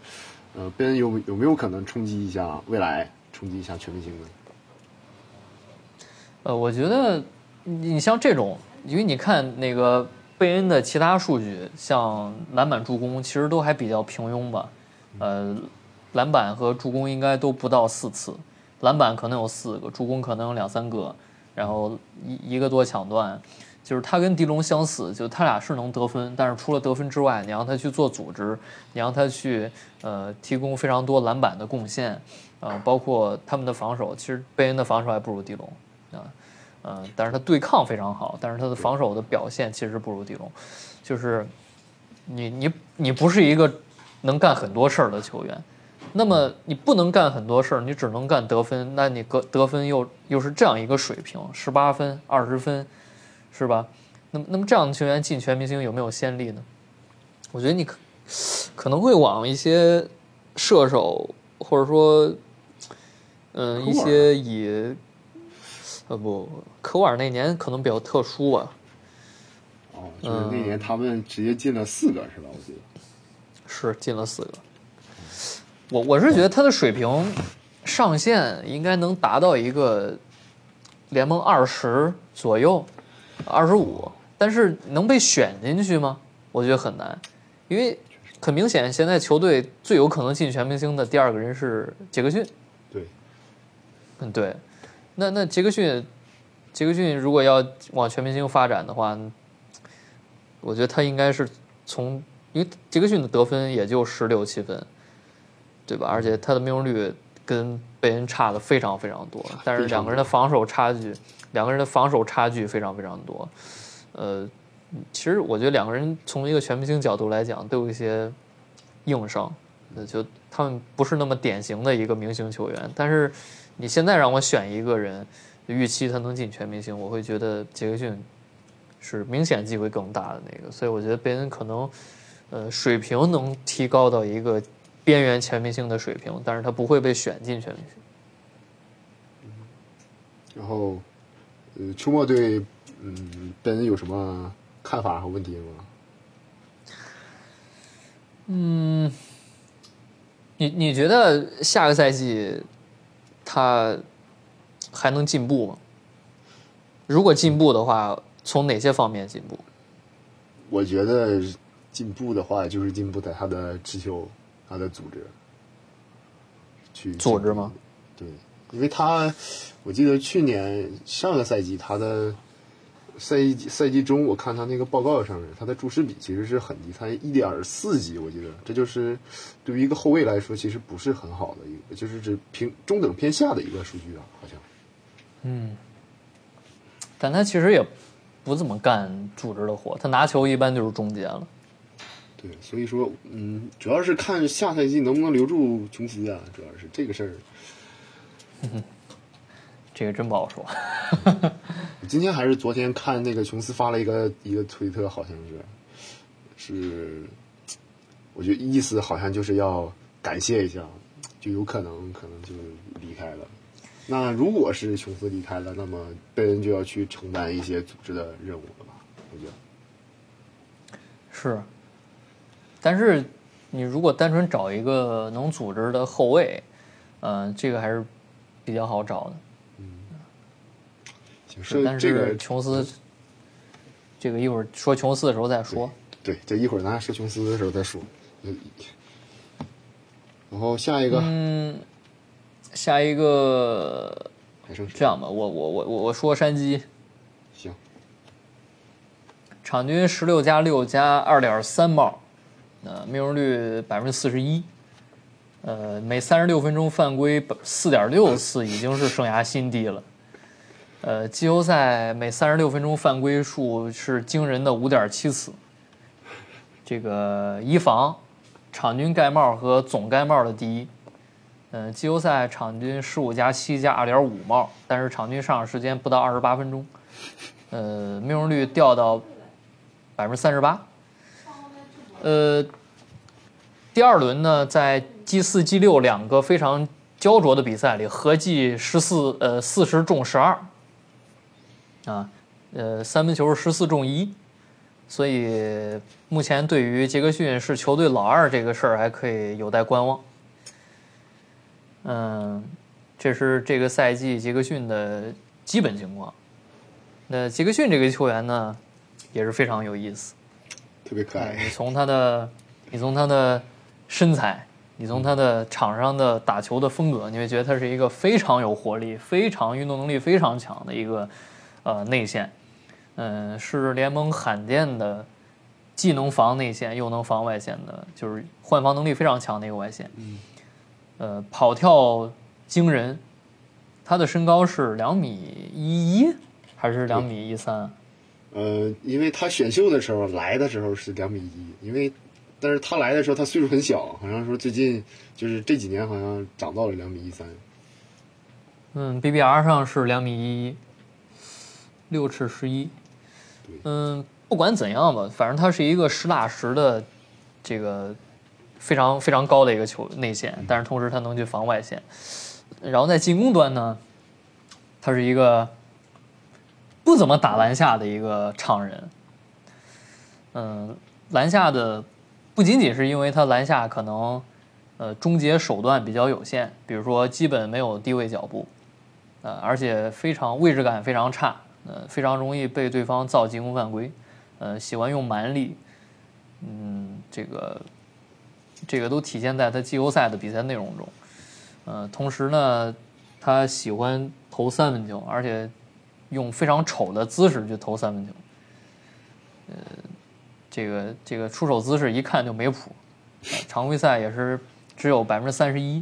呃，贝恩有有没有可能冲击一下未来，冲击一下全明星呢？呃，我觉得你像这种，因为你看那个贝恩的其他数据，像篮板、助攻，其实都还比较平庸吧。呃，篮板和助攻应该都不到四次，篮板可能有四个，助攻可能有两三个，然后一一个多抢断，就是他跟迪龙相似，就他俩是能得分，但是除了得分之外，你让他去做组织，你让他去呃提供非常多篮板的贡献，呃，包括他们的防守，其实贝恩的防守还不如迪龙。啊，嗯，但是他对抗非常好，但是他的防守的表现其实不如迪龙，就是你你你不是一个能干很多事儿的球员，那么你不能干很多事儿，你只能干得分，那你得得分又又是这样一个水平，十八分、二十分，是吧？那么那么这样的球员进全明星有没有先例呢？我觉得你可可能会往一些射手或者说嗯一些以。呃不，科沃尔那年可能比较特殊吧。哦，就是那年他们直接进了四个，是吧？我记得是进了四个。我我是觉得他的水平上限应该能达到一个联盟二十左右，二十五，但是能被选进去吗？我觉得很难，因为很明显，现在球队最有可能进全明星的第二个人是杰克逊。对，嗯对。那那杰克逊，杰克逊如果要往全明星发展的话，我觉得他应该是从，因为杰克逊的得分也就十六七分，对吧？而且他的命中率跟贝恩差的非常非常多，但是两个人的防守差距，两个人的防守差距非常非常多。呃，其实我觉得两个人从一个全明星角度来讲，都有一些硬伤，那就他们不是那么典型的一个明星球员，但是。你现在让我选一个人，预期他能进全明星，我会觉得杰克逊是明显机会更大的那个，所以我觉得贝恩可能，呃，水平能提高到一个边缘全明星的水平，但是他不会被选进全明星。然后，呃，秋末对嗯贝恩有什么看法和问题吗？嗯，你你觉得下个赛季？他还能进步吗？如果进步的话，从哪些方面进步？我觉得进步的话，就是进步在他的持球、他的组织。去组织吗？对，因为他，我记得去年上个赛季他的赛季赛季中，我看他那个报告上面，他的注释比其实是很低，才一点四级，我记得，这就是对于一个后卫来说，其实不是很好的一个，就是指平中等偏下的一个数据啊，好像。嗯，但他其实也不怎么干组织的活，他拿球一般就是终结了。对，所以说，嗯，主要是看下赛季能不能留住琼斯啊，主要是这个事儿。这个真不好说。今天还是昨天看那个琼斯发了一个一个推特，好像是，是，我觉得意思好像就是要感谢一下，就有可能可能就离开了。那如果是琼斯离开了，那么贝恩就要去承担一些组织的任务了吧？我觉得是。但是，你如果单纯找一个能组织的后卫，嗯，这个还是比较好找的。嗯，是，但是琼斯，这个一会儿说琼斯的时候再说。对，这一会儿咱说琼斯的时候再说。然后下一个，嗯，下一个这样吧，我我我我我说山鸡，行，场均十六加六加二点三帽，呃，命中率百分之四十一，呃，每三十六分钟犯规四点六次，已经是生涯新低了。呃，季后赛每三十六分钟犯规数是惊人的五点七次。这个一防、场均盖帽和总盖帽的第一。嗯、季后赛场均十五加七加二点五帽，但是场均上场时间不到二十八分钟。呃，命中率掉到百分之三十八。呃，第二轮呢，在 G 四、G 六两个非常焦灼的比赛里，合计十四呃四十中十二，啊，呃三分球十四中一，所以目前对于杰克逊是球队老二这个事儿还可以有待观望。嗯，这是这个赛季杰克逊的基本情况。那杰克逊这个球员呢，也是非常有意思。特别可爱，你。从他的，你从他的身材，你从他的场上的打球的风格，你会觉得他是一个非常有活力、非常运动能力非常强的一个呃内线，嗯、是联盟罕见的既能防内线又能防外线的，就是换防能力非常强的一个外线。嗯呃，跑跳惊人，他的身高是两米一一还是两米一三？呃，因为他选秀的时候来的时候是两米一，因为但是他来的时候他岁数很小，好像说最近就是这几年好像长到了两米一三。嗯，BBR 上是两米一一，六尺十一。嗯，不管怎样吧，反正他是一个实打实的这个非常非常高的一个球内线，但是同时他能去防外线。然后在进攻端呢，他是一个不怎么打篮下的一个常人。嗯，篮下的不仅仅是因为他篮下可能呃终结手段比较有限，比如说基本没有低位脚步，呃，而且非常位置感非常差，呃，非常容易被对方造进攻犯规，呃，喜欢用蛮力，嗯，这个这个都体现在他季后赛的比赛内容中，呃，同时呢，他喜欢投三分球，而且用非常丑的姿势去投三分球，呃，这个这个出手姿势一看就没谱，常规赛也是只有百分之三十一，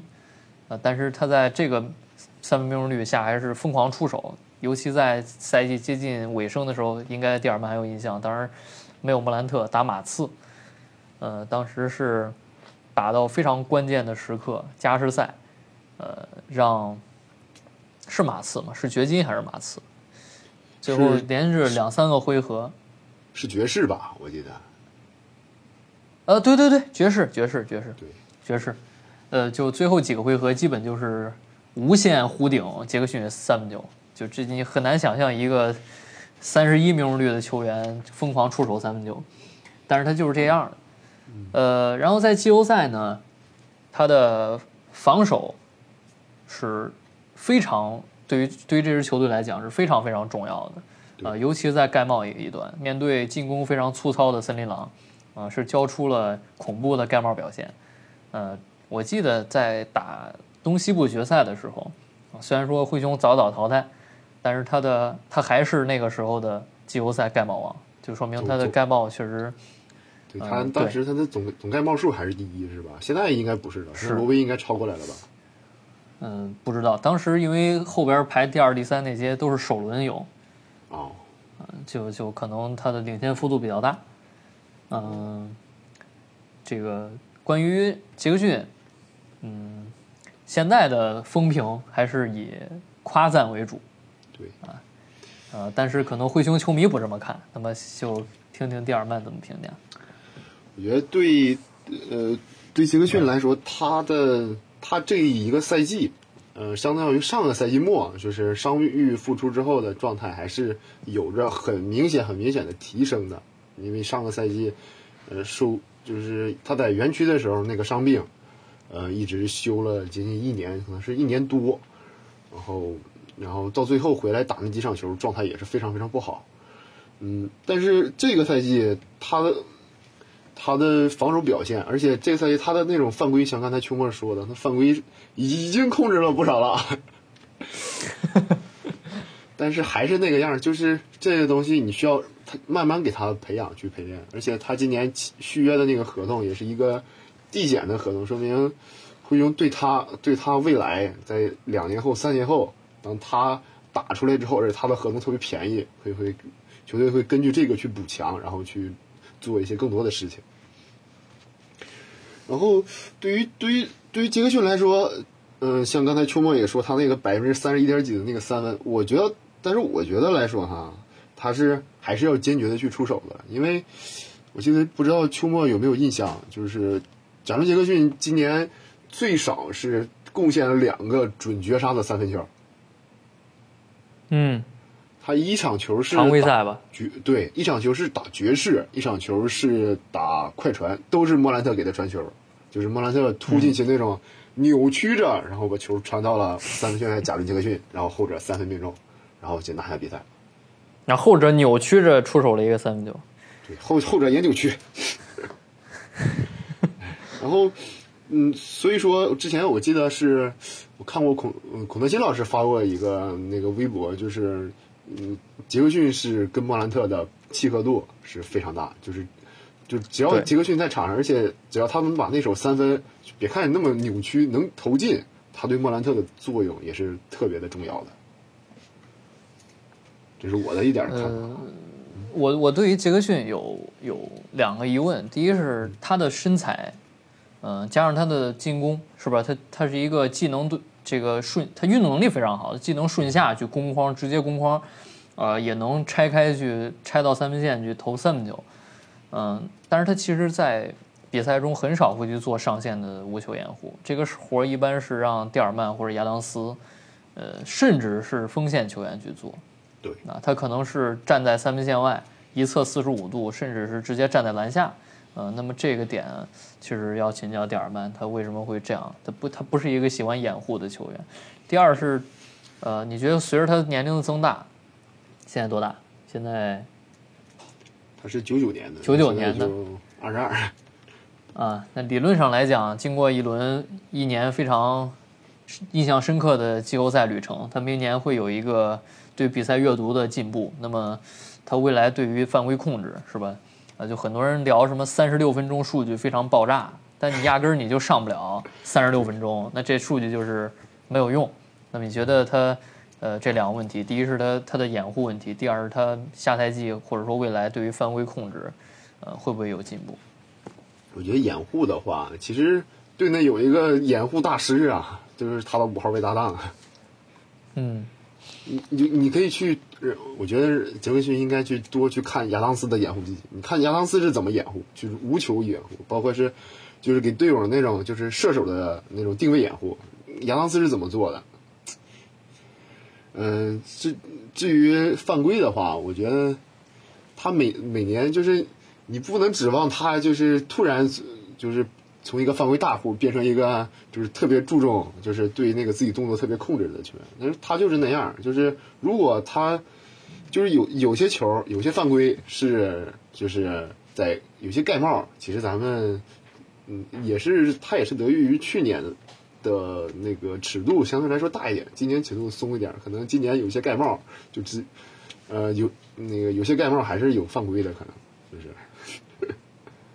呃，但是他在这个三分命中率下还是疯狂出手，尤其在赛季接近尾声的时候，应该蒂尔曼还有印象，当然没有莫兰特打马刺，呃，当时是打到非常关键的时刻，加时赛，呃，让是马刺吗？是掘金还是马刺？最后连着两三个回合，是爵士吧？我记得。呃，对对对，爵士，爵士，爵士，对，爵士，呃，就最后几个回合基本就是无限弧顶杰克逊三分球，就这你很难想象一个三十一命中率的球员疯狂出手三分球，但是他就是这样的。呃，然后在季后赛呢，他的防守是非常对于对于这支球队来讲是非常非常重要的，呃，尤其是在盖帽一一端，面对进攻非常粗糙的森林狼，啊、是交出了恐怖的盖帽表现。呃，我记得在打东西部决赛的时候，啊虽然说灰熊早早淘汰，但是他的他还是那个时候的季后赛盖帽王，就说明他的盖帽确实对他嗯当时他的总总盖帽数还是第一是吧？现在应该不是了，现在罗威应该超过来了吧？嗯，不知道。当时因为后边排第二、第三那些都是首轮有，哦，就就可能他的领先幅度比较大。嗯，这个关于杰克逊，嗯，现在的风评还是以夸赞为主，对啊，呃，但是可能灰熊球迷不这么看，那么就听听蒂尔曼怎么评价。我觉得对，呃，对杰克逊来说，他的他这一个赛季，呃，相当于上个赛季末，就是伤愈复出之后的状态，还是有着很明显、很明显的提升的。因为上个赛季，呃，受就是他在园区的时候那个伤病，呃，一直休了接近一年，可能是一年多，然后然后到最后回来打那几场球，状态也是非常非常不好。嗯，但是这个赛季他的他的防守表现，而且这个赛季他的那种犯规，像刚才秋末说的，他犯规已经控制了不少了，但是还是那个样，就是这个东西你需要他慢慢给他培养去培练，而且他今年续约的那个合同也是一个递减的合同，说明会用对他对他未来在两年后、三年后，当他打出来之后，而且他的合同特别便宜，会会球队会根据这个去补强，然后去做一些更多的事情。然后对于对于对于杰克逊来说，嗯，像刚才秋末也说，他那个百分之三十一点几的那个三分，我觉得，但是我觉得来说哈，他是还是要坚决的去出手的，因为我记得不知道秋末有没有印象，就是假如杰克逊今年最少是贡献了两个准绝杀的三分球。嗯，他一场球是常规赛吧？绝对，一场球是打爵士，一场球是打快船，都是莫兰特给他传球。就是莫兰特突进去那种扭曲着，然后把球传到了三分线外贾伦杰克逊，然后后者三分命中，然后就拿下比赛。然后后者扭曲着出手了一个三分球，对，后后者也扭曲。然后，嗯，所以说之前我记得是我看过孔孔德金老师发过一个那个微博，就是嗯，杰克逊是跟莫兰特的契合度是非常大，就是。就只要杰克逊在场上，而且只要他们把那手三分，别看那么扭曲，能投进，他对莫兰特的作用也是特别的重要的。这是我的一点看法。我我对于杰克逊有有两个疑问，第一是他的身材，嗯，加上他的进攻，是吧？他他是一个技能对这个顺，他运动能力非常好，既能顺下去攻框，直接攻框，呃，也能拆开去拆到三分线去投三分球。嗯，但是他其实，在比赛中很少会去做上线的无球掩护，这个活一般是让蒂尔曼或者亚当斯，呃，甚至是锋线球员去做。对，那他可能是站在三分线外，一侧四十五度，甚至是直接站在篮下。呃，那么这个点其实要请教蒂尔曼，他为什么会这样？他不，他不是一个喜欢掩护的球员。第二是，呃，你觉得随着他年龄的增大，现在多大？现在？他是九九年的，九九年的二十二，啊，那理论上来讲，经过一轮一年非常印象深刻的季后赛旅程，他明年会有一个对比赛阅读的进步。那么，他未来对于犯规控制是吧？啊，就很多人聊什么三十六分钟数据非常爆炸，但你压根儿你就上不了三十六分钟，那这数据就是没有用。那么你觉得他？呃，这两个问题，第一是他他的掩护问题，第二是他下赛季或者说未来对于犯规控制，呃，会不会有进步？我觉得掩护的话，其实队内有一个掩护大师啊，就是他的五号位搭档。嗯，你你你可以去，我觉得杰克逊应该去多去看亚当斯的掩护机器。你看亚当斯是怎么掩护，就是无球掩护，包括是就是给队友那种就是射手的那种定位掩护，亚当斯是怎么做的？嗯，至至于犯规的话，我觉得他每每年就是你不能指望他就是突然就是从一个犯规大户变成一个就是特别注重就是对那个自己动作特别控制的球员。但是他就是那样，就是如果他就是有有些球有些犯规是就是在有些盖帽，其实咱们嗯也是他也是得益于去年。的那个尺度相对来说大一点，今年尺度松一点，可能今年有些盖帽就只，呃，有那个有些盖帽还是有犯规的可能，就是？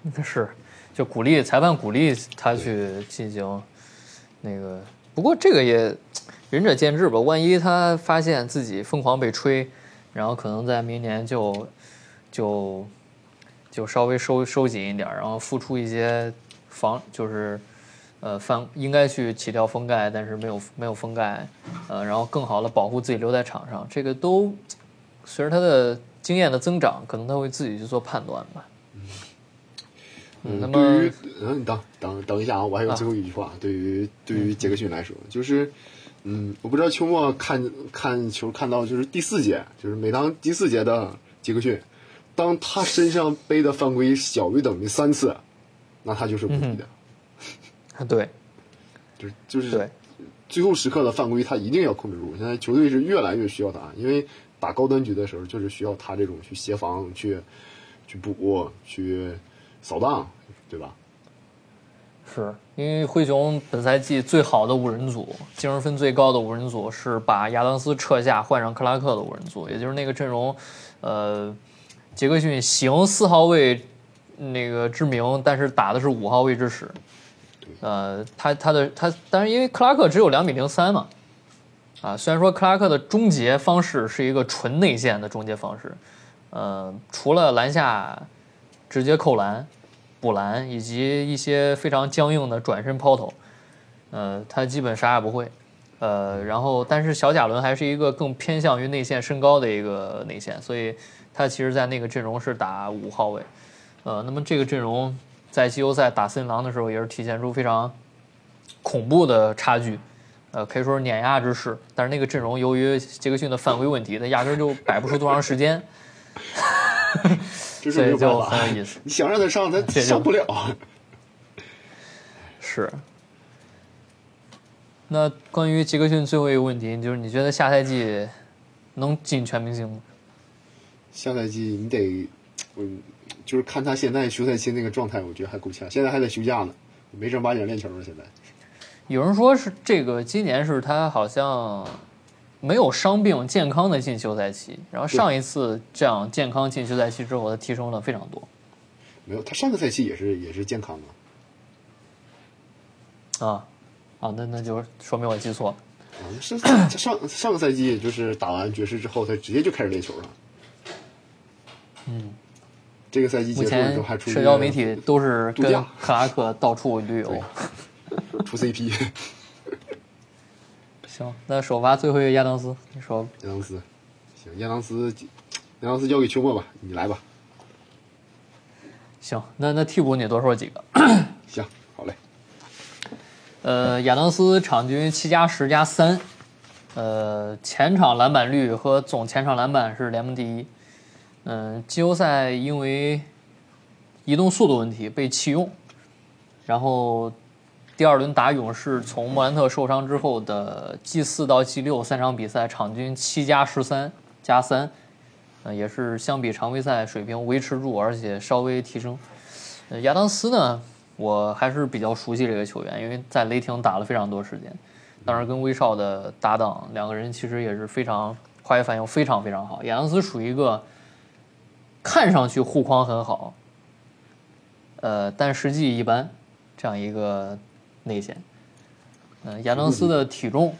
那是，就鼓励裁判鼓励他去进行那个，不过这个也仁者见智吧，万一他发现自己疯狂被吹，然后可能在明年就就就稍微收收紧一点，然后付出一些防就是。呃，翻应该去起掉封盖，但是没有没有封盖，呃，然后更好的保护自己留在场上，这个都随着他的经验的增长，可能他会自己去做判断吧。嗯，那么对于嗯，你等等等一下啊，我还有最后一句话，对于对于杰克逊来说，就是嗯，我不知道秋末看看球看到就是第四节，就是每当第四节的杰克逊，当他身上背的犯规小于等于三次，那他就是无敌的。对，就是就是最后时刻的犯规，他一定要控制住。现在球队是越来越需要他，因为打高端局的时候，就是需要他这种去协防、去去补、去扫荡，对吧？是因为灰熊本赛季最好的五人组，净胜分最高的五人组是把亚当斯撤下换上克拉克的五人组，也就是那个阵容，呃，杰克逊行四号位那个之名，但是打的是五号位之使。呃，他他的他，但是因为克拉克只有两米零三嘛，啊，虽然说克拉克的终结方式是一个纯内线的终结方式，呃，除了篮下直接扣篮、补篮以及一些非常僵硬的转身抛投，呃，他基本啥也不会。呃，然后但是小贾伦还是一个更偏向于内线身高的一个内线，所以他其实在那个阵容是打五号位。呃，那么这个阵容。在季后赛打森林狼的时候，也是体现出非常恐怖的差距，呃，可以说是碾压之势。但是那个阵容由于杰克逊的犯规问题，他压根就摆不出多长时间，所以就很有意思。你想让他上，他上不了。是。那关于杰克逊最后一个问题，就是你觉得下赛季能进全明星吗？下赛季你得，嗯。就是看他现在休赛期那个状态，我觉得还够呛。现在还在休假呢，没正八经练球呢。现在有人说是这个今年是他好像没有伤病、健康的进休赛期，然后上一次这样健康进休赛期之后，他提升了非常多。没有，他上个赛季也是也是健康的。啊啊，那那就说明我记错了。是 上上个赛季就是打完爵士之后，他直接就开始练球了。嗯。这个赛季目前社交媒体都是跟克拉克到处旅游，出 CP。行，那首发最后一个亚当斯，你说吧。亚当斯，行，亚当斯，亚当斯交给秋末吧，你来吧。行，那那替补你多说几个。行，好嘞。呃，亚当斯场均七加十加三，呃，前场篮板率和总前场篮板是联盟第一。嗯，季后赛因为移动速度问题被弃用，然后第二轮打勇士，从莫兰特受伤之后的 G 四到 G 六三场比赛，场均七加十三加三，呃，也是相比常规赛水平维持住，而且稍微提升。呃，亚当斯呢，我还是比较熟悉这个球员，因为在雷霆打了非常多时间，当时跟威少的搭档，两个人其实也是非常化学反应非常非常好。亚当斯属于一个。看上去护框很好，呃，但实际一般，这样一个内线。嗯，亚当斯的体重，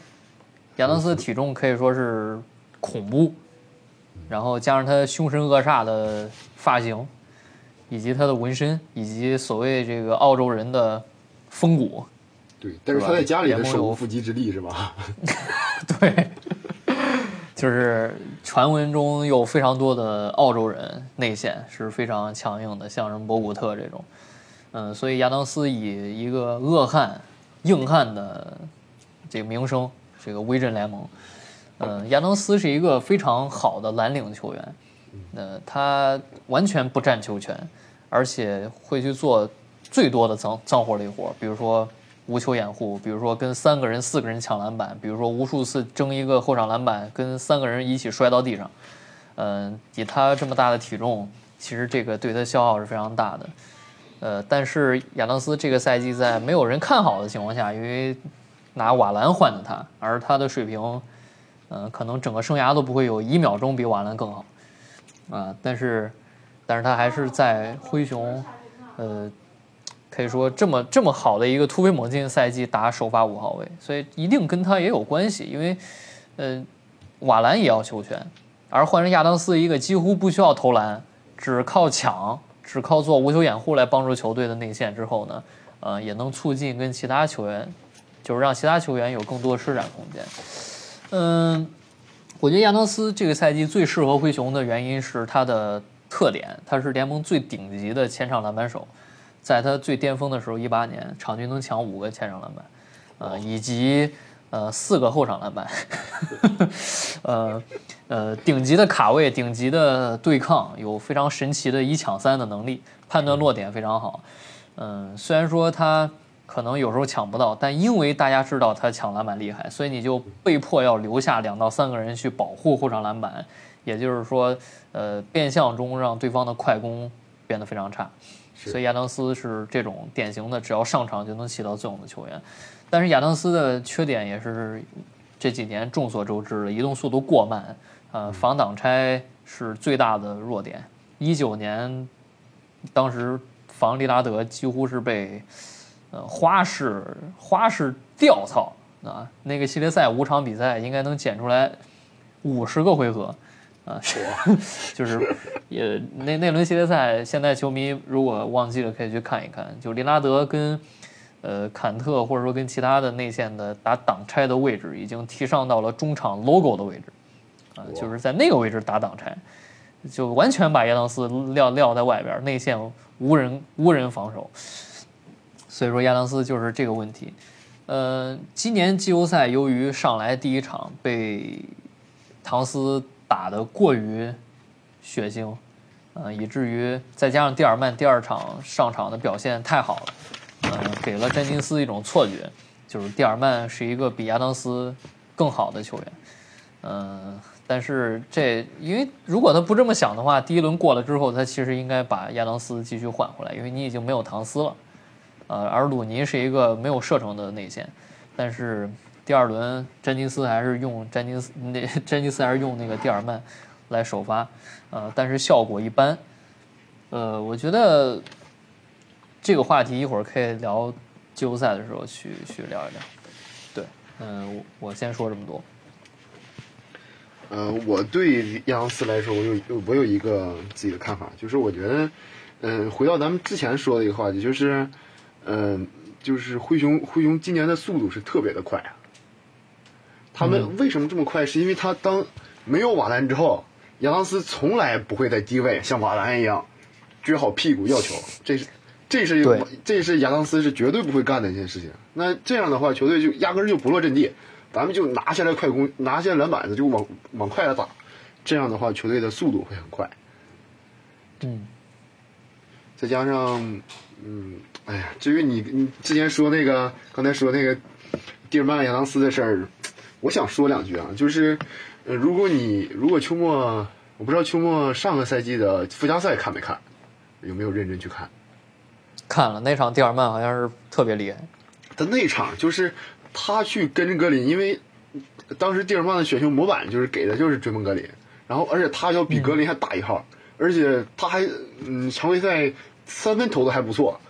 亚当斯的体重可以说是恐怖，然后加上他凶神恶煞的发型，以及他的纹身，以及所谓这个澳洲人的风骨。对，但是他在家里的手无缚鸡之力是吧？对。就是传闻中有非常多的澳洲人内线是非常强硬的，像什么博古特这种，嗯，所以亚当斯以一个恶汉、硬汉的这个名声，这个威震联盟。嗯，亚当斯是一个非常好的蓝领球员，呃，他完全不占球权，而且会去做最多的脏脏活累活，比如说。无球掩护，比如说跟三个人、四个人抢篮板，比如说无数次争一个后场篮板，跟三个人一起摔到地上。嗯，以他这么大的体重，其实这个对他消耗是非常大的。呃，但是亚当斯这个赛季在没有人看好的情况下，因为拿瓦兰换的他，而他的水平，嗯，可能整个生涯都不会有一秒钟比瓦兰更好。啊，但是，但是他还是在灰熊，呃。可以说这么这么好的一个突飞猛进的赛季打首发五号位，所以一定跟他也有关系。因为，呃，瓦兰也要球权，而换成亚当斯一个几乎不需要投篮，只靠抢，只靠做无球掩护来帮助球队的内线之后呢，呃，也能促进跟其他球员，就是让其他球员有更多施展空间。嗯，我觉得亚当斯这个赛季最适合灰熊的原因是他的特点，他是联盟最顶级的前场篮板手。在他最巅峰的时候，一八年场均能抢五个前场篮板，呃，以及呃四个后场篮板，呃呃顶级的卡位、顶级的对抗，有非常神奇的一抢三的能力，判断落点非常好。嗯，虽然说他可能有时候抢不到，但因为大家知道他抢篮板厉害，所以你就被迫要留下两到三个人去保护后场篮板，也就是说，呃，变相中让对方的快攻变得非常差。所以亚当斯是这种典型的，只要上场就能起到作用的球员。但是亚当斯的缺点也是这几年众所周知的，移动速度过慢，呃，防挡拆是最大的弱点。一九年，当时防利拉德几乎是被呃花式花式吊操啊，那个系列赛五场比赛应该能剪出来五十个回合啊，是 就是也那那轮系列赛，现在球迷如果忘记了可以去看一看，就利拉德跟。呃，坎特或者说跟其他的内线的打挡拆的位置已经提上到了中场 logo 的位置，啊，就是在那个位置打挡拆，就完全把亚当斯撂撂在外边，内线无人无人防守，所以说亚当斯就是这个问题。呃，今年季后赛由于上来第一场被唐斯打得过于血腥，呃，以至于再加上蒂尔曼第二场上场的表现太好了。嗯，给了詹金斯一种错觉，就是蒂尔曼是一个比亚当斯更好的球员。嗯，但是这因为如果他不这么想的话，第一轮过了之后，他其实应该把亚当斯继续换回来，因为你已经没有唐斯了。呃，而鲁尼是一个没有射程的内线，但是第二轮詹金斯还是用詹金斯那詹金斯还是用那个蒂尔曼来首发，呃，但是效果一般。呃，我觉得。这个话题一会儿可以聊季后赛的时候去去聊一聊。对，嗯，我先说这么多。嗯，我对亚当斯来说，我有我有一个自己的看法，就是我觉得，嗯，回到咱们之前说的一个话题，就是，嗯，就是灰熊灰熊今年的速度是特别的快啊。他们为什么这么快？是因为他当没有瓦兰之后，亚当斯从来不会在低位像瓦兰一样撅好屁股要球，这是。这是这是亚当斯是绝对不会干的一件事情。那这样的话，球队就压根儿就不落阵地，咱们就拿下来快攻，拿下篮板子就往往快了打。这样的话，球队的速度会很快。嗯。再加上，嗯，哎呀，至于你你之前说那个刚才说那个蒂尔曼亚当斯的事儿，我想说两句啊，就是，呃，如果你如果秋末，我不知道秋末上个赛季的附加赛看没看，有没有认真去看？看了那场，蒂尔曼好像是特别厉害。他那场就是他去跟着格林，因为当时蒂尔曼的选秀模板就是给的就是追梦格林，然后而且他要比格林还大一号，而且他还嗯常规赛三分投的还不错。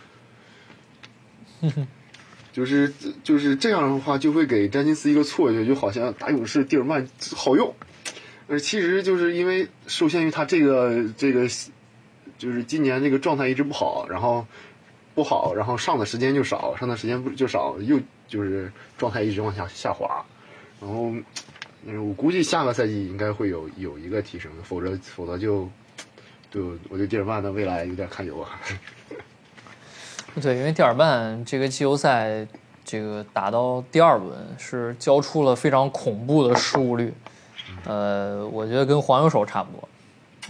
就是就是这样的话，就会给詹金斯一个错觉，就好像打勇士蒂尔曼好用，而其实就是因为受限于他这个这个就是今年这个状态一直不好，然后。不好，然后上的时间就少，上的时间不就少，又就是状态一直往下下滑，然后，我估计下个赛季应该会有有一个提升，否则否则就，就我对蒂尔曼的未来有点看忧啊。对，因为蒂尔曼这个季后赛这个打到第二轮是交出了非常恐怖的失误率，呃，我觉得跟黄油手差不多。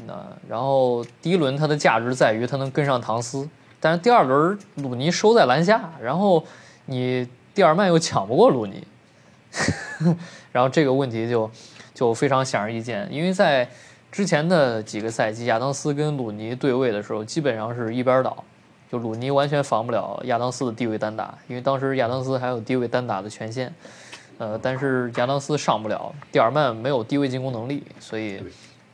那然后第一轮它的价值在于它能跟上唐斯。但是第二轮鲁尼收在篮下，然后你蒂尔曼又抢不过鲁尼，然后这个问题就就非常显而易见。因为在之前的几个赛季，亚当斯跟鲁尼对位的时候，基本上是一边倒，就鲁尼完全防不了亚当斯的低位单打，因为当时亚当斯还有低位单打的权限，呃，但是亚当斯上不了，蒂尔曼没有低位进攻能力，所以。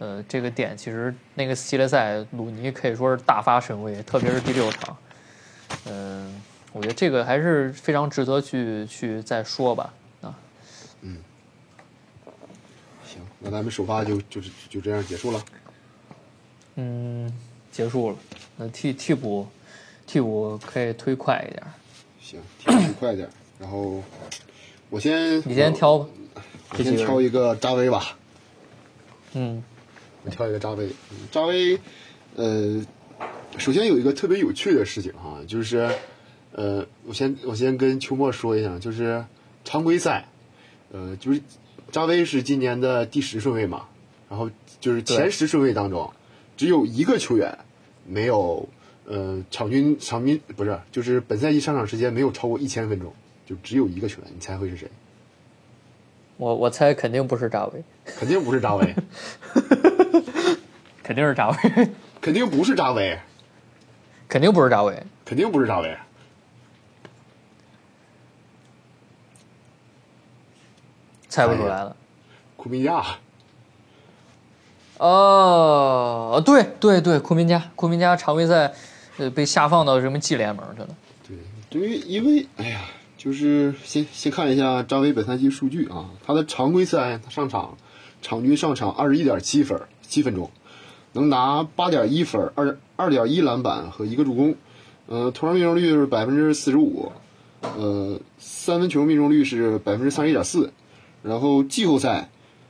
呃，这个点其实那个系列赛鲁尼可以说是大发神威，特别是第六场。嗯，我觉得这个还是非常值得去去再说吧。啊，嗯，行，那咱们首发就就是就这样结束了。嗯，结束了。那替替补替补可以推快一点。行，替补推快点。然后我先你先挑吧，我先挑一个扎威吧。嗯。我挑一个扎威，扎威，呃，首先有一个特别有趣的事情哈，就是，呃，我先我先跟秋末说一下，就是常规赛，呃，就是扎威是今年的第十顺位嘛，然后就是前十顺位当中，只有一个球员没有，呃，场均场均不是，就是本赛季上场时间没有超过一千分钟，就只有一个球员，你猜会是谁？我我猜肯定不是扎威，肯定不是扎威。肯定是扎威，肯定不是扎威，肯定不是扎威，肯定不是扎威，猜不出来了。库明加，哦，对对对，库明加，库明加常规赛，呃，被下放到什么 G 联盟去了？对，对于因为哎呀，就是先先看一下张伟本赛季数据啊，他的常规赛他上场，场均上场二十一点七分，七分钟，能拿八点一分，二二点一篮板和一个助攻，呃，投篮命中率是百分之四十五，呃，三分球命中率是百分之三十一点四，然后季后赛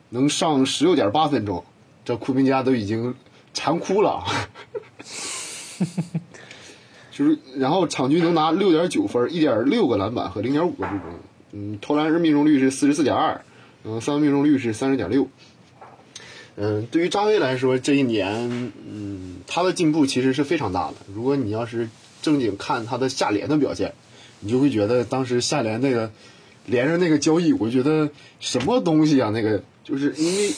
能上十六点八分钟。这库明加都已经馋哭了，就是，然后场均能拿六点九分，一点六个篮板和零点五个助攻，嗯，投篮是命中率是四十四点二，嗯，三分命中率是三十点六，嗯，对于扎威来说，这一年，嗯，他的进步其实是非常大的。如果你要是正经看他的下联的表现，你就会觉得当时下联那个连着那个交易，我觉得什么东西啊？那个就是因为。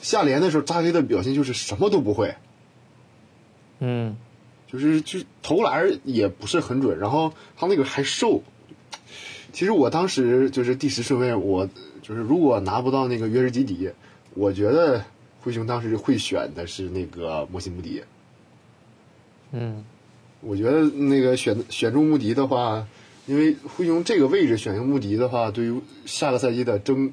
下联的时候，扎威的表现就是什么都不会，嗯，就是就投篮也不是很准，然后他那个还瘦。其实我当时就是第十顺位，我就是如果拿不到那个约什基迪，我觉得灰熊当时会选的是那个莫西穆迪。嗯，我觉得那个选选中穆迪的话，因为灰熊这个位置选用穆迪的话，对于下个赛季的争。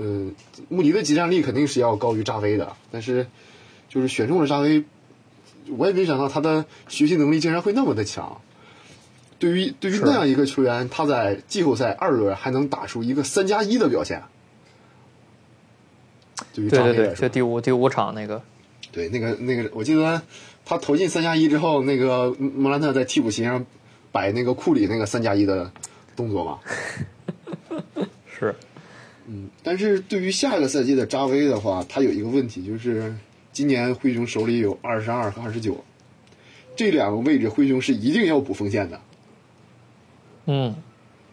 嗯，穆迪的集战力肯定是要高于扎威的，但是就是选中了扎威，我也没想到他的学习能力竟然会那么的强。对于对于那样一个球员，他在季后赛二轮还能打出一个三加一的表现。对对对，就第五第五场那个，对那个那个，我记得他投进三加一之后，那个莫兰特在替补席上摆那个库里那个三加一的动作嘛。是。嗯，但是对于下个赛季的扎威的话，他有一个问题，就是今年灰熊手里有二十二和二十九这两个位置，灰熊是一定要补锋线的。嗯，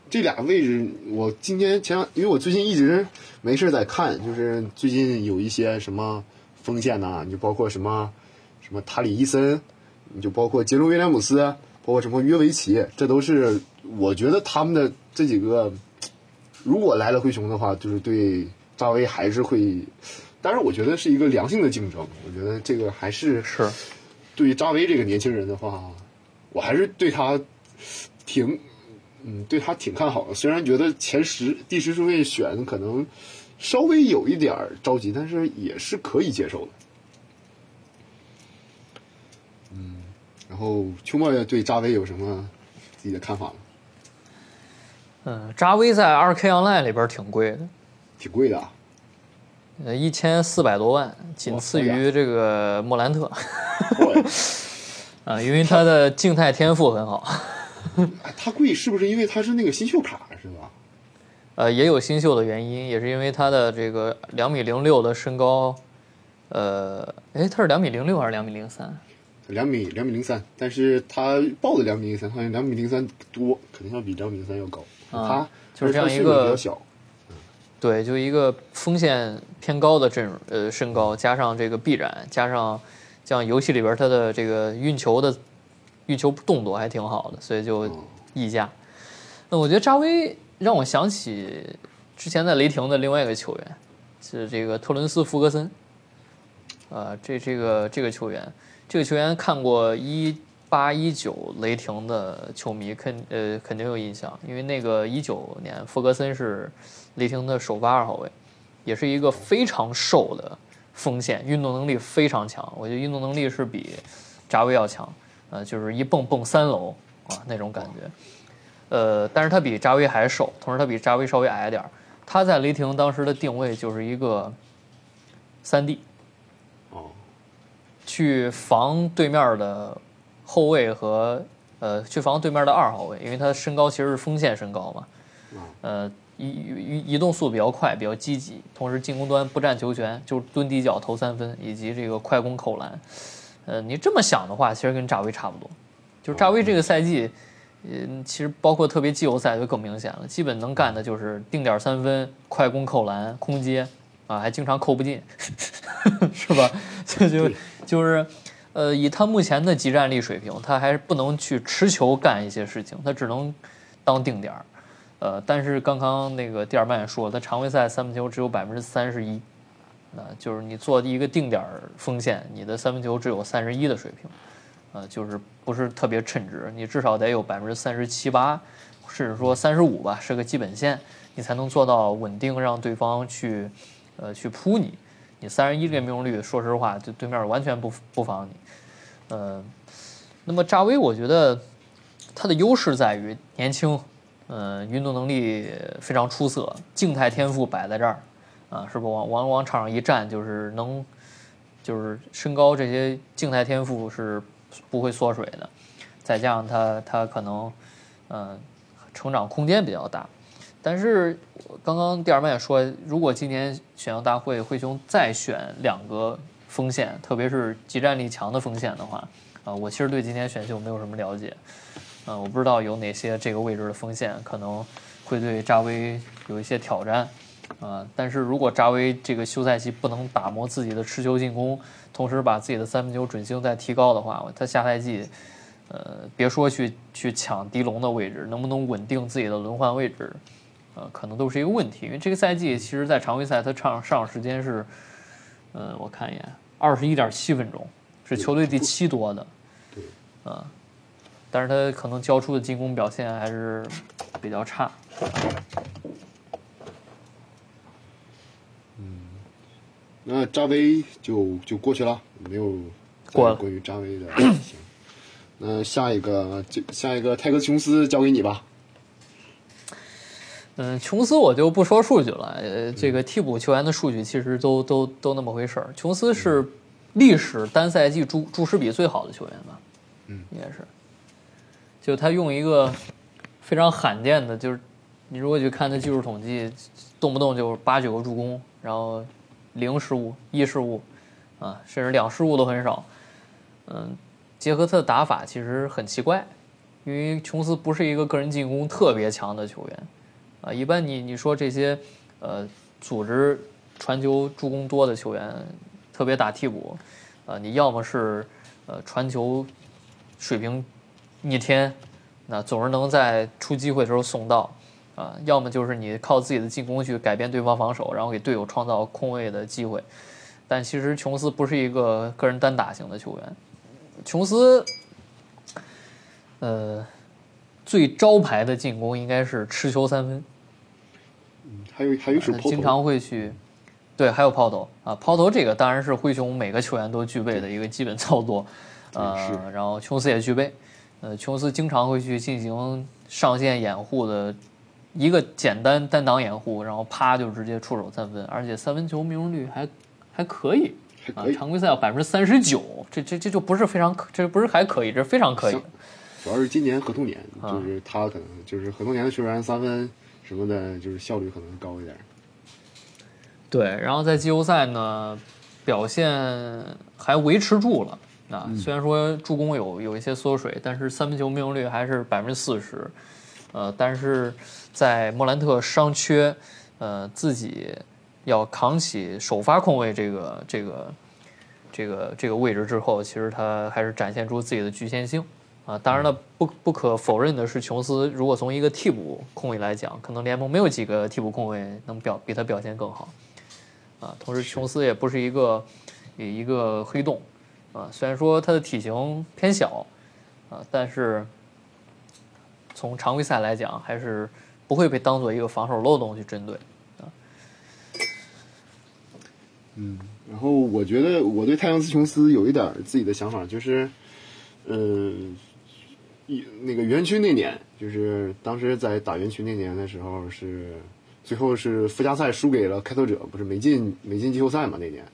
这俩位置，我今天前因为我最近一直没事在看，就是最近有一些什么锋线呐，你就包括什么什么塔里伊森，你就包括杰伦威廉姆斯，包括什么约维奇，这都是我觉得他们的这几个。如果来了灰熊的话，就是对扎威还是会，当然我觉得是一个良性的竞争。我觉得这个还是是，对于扎威这个年轻人的话，我还是对他挺，嗯，对他挺看好的。虽然觉得前十第十顺位选可能稍微有一点着急，但是也是可以接受的。嗯，然后秋末对扎威有什么自己的看法吗？嗯，扎威在二 K Online 里边挺贵的，挺贵的，呃，一千四百多万，仅次于这个莫兰特。啊，因为他的静态天赋很好。他贵是不是因为他是那个新秀卡是吧？呃，也有新秀的原因，也是因为他的这个两米零六的身高。呃，哎，他是两米零六还是两米零三？两米两米零三，但是他报的两米零三，好像两米零三多，肯定要比两米零三要高。啊，就是这样一个，对，就一个风险偏高的阵容，呃，身高加上这个臂展，加上像游戏里边他的这个运球的运球动作还挺好的，所以就溢价。那我觉得扎威让我想起之前在雷霆的另外一个球员，是这个特伦斯·福格森。呃，这这个这个球员，这个球员看过一。八一九雷霆的球迷肯呃肯定有印象，因为那个一九年弗格森是雷霆的首发二号位，也是一个非常瘦的锋线，运动能力非常强。我觉得运动能力是比扎威要强，呃，就是一蹦蹦三楼啊那种感觉。呃，但是他比扎威还瘦，同时他比扎威稍微矮点儿。他在雷霆当时的定位就是一个三 D，哦，去防对面的。后卫和呃去防对面的二号位，因为他的身高其实是锋线身高嘛，呃移移移动速度比较快，比较积极，同时进攻端不占球权，就是蹲底角投三分以及这个快攻扣篮。呃，你这么想的话，其实跟扎威差不多。就是扎威这个赛季，嗯，其实包括特别季后赛就更明显了，基本能干的就是定点三分、快攻扣篮、空接啊，还经常扣不进，是吧？这 就就是。呃，以他目前的集战力水平，他还是不能去持球干一些事情，他只能当定点儿。呃，但是刚刚那个蒂尔曼也说，他常规赛三分球只有百分之三十一，那就是你做一个定点锋线，你的三分球只有三十一的水平，呃，就是不是特别称职，你至少得有百分之三十七八，甚至说三十五吧，是个基本线，你才能做到稳定让对方去，呃，去扑你。你三十一这个命中率，说实话，就对面完全不不防你。呃，那么扎威，我觉得他的优势在于年轻，嗯，运动能力非常出色，静态天赋摆在这儿，啊，是不往往往场上一站就是能，就是身高这些静态天赋是不会缩水的，再加上他他可能，嗯，成长空间比较大。但是刚刚第二麦也说，如果今年选秀大会灰熊再选两个锋线，特别是集战力强的锋线的话，啊，我其实对今天选秀没有什么了解，嗯，我不知道有哪些这个位置的锋线可能会对扎威有一些挑战，啊，但是如果扎威这个休赛期不能打磨自己的持球进攻，同时把自己的三分球准星再提高的话，他下赛季，呃，别说去去抢迪龙的位置，能不能稳定自己的轮换位置？呃，可能都是一个问题，因为这个赛季其实，在常规赛他上上场时间是，呃，我看一眼，二十一点七分钟，是球队第七多的，对，啊，但是他可能交出的进攻表现还是比较差。那扎威就就过去了，没有关关于扎威的行。那下一个就下一个泰格琼斯交给你吧。嗯，琼斯我就不说数据了，呃，这个替补球员的数据其实都都都那么回事儿。琼斯是历史单赛季注注释比最好的球员吧？嗯，应该是。就他用一个非常罕见的，就是你如果去看他技术统计，动不动就八九个助攻，然后零失误、一失误，啊，甚至两失误都很少。嗯，结合他的打法，其实很奇怪，因为琼斯不是一个个人进攻特别强的球员。啊，一般你你说这些，呃，组织传球助攻多的球员，特别打替补，啊，你要么是呃传球水平逆天，那总是能在出机会的时候送到，啊，要么就是你靠自己的进攻去改变对方防守，然后给队友创造空位的机会。但其实琼斯不是一个个人单打型的球员，琼斯，呃，最招牌的进攻应该是持球三分。还有还有一手抛投，经常会去，对，还有抛投啊，抛投这个当然是灰熊每个球员都具备的一个基本操作，呃，然后琼斯也具备，呃，琼斯经常会去进行上线掩护的一个简单单挡掩护，然后啪就直接出手三分，而且三分球命中率还还可以，啊，常规赛要百分之三十九，这这这就不是非常可，这不是还可以，这是非常可以。主要是今年合同年，啊就是他可能就是合同年的球员三分。什么的，就是效率可能高一点。对，然后在季后赛呢，表现还维持住了啊。虽然说助攻有有一些缩水，但是三分球命中率还是百分之四十。呃，但是在莫兰特伤缺，呃，自己要扛起首发控卫这个这个这个这个位置之后，其实他还是展现出自己的局限性。啊，当然了，不不可否认的是，琼斯如果从一个替补控卫来讲，可能联盟没有几个替补控卫能表比他表现更好。啊，同时琼斯也不是一个一个黑洞，啊，虽然说他的体型偏小，啊，但是从常规赛来讲，还是不会被当做一个防守漏洞去针对。啊，嗯，然后我觉得我对太阳斯琼斯有一点自己的想法，就是，嗯。一那个园区那年，就是当时在打园区那年的时候，是最后是附加赛输给了开拓者，不是没进没进季后赛嘛？那年，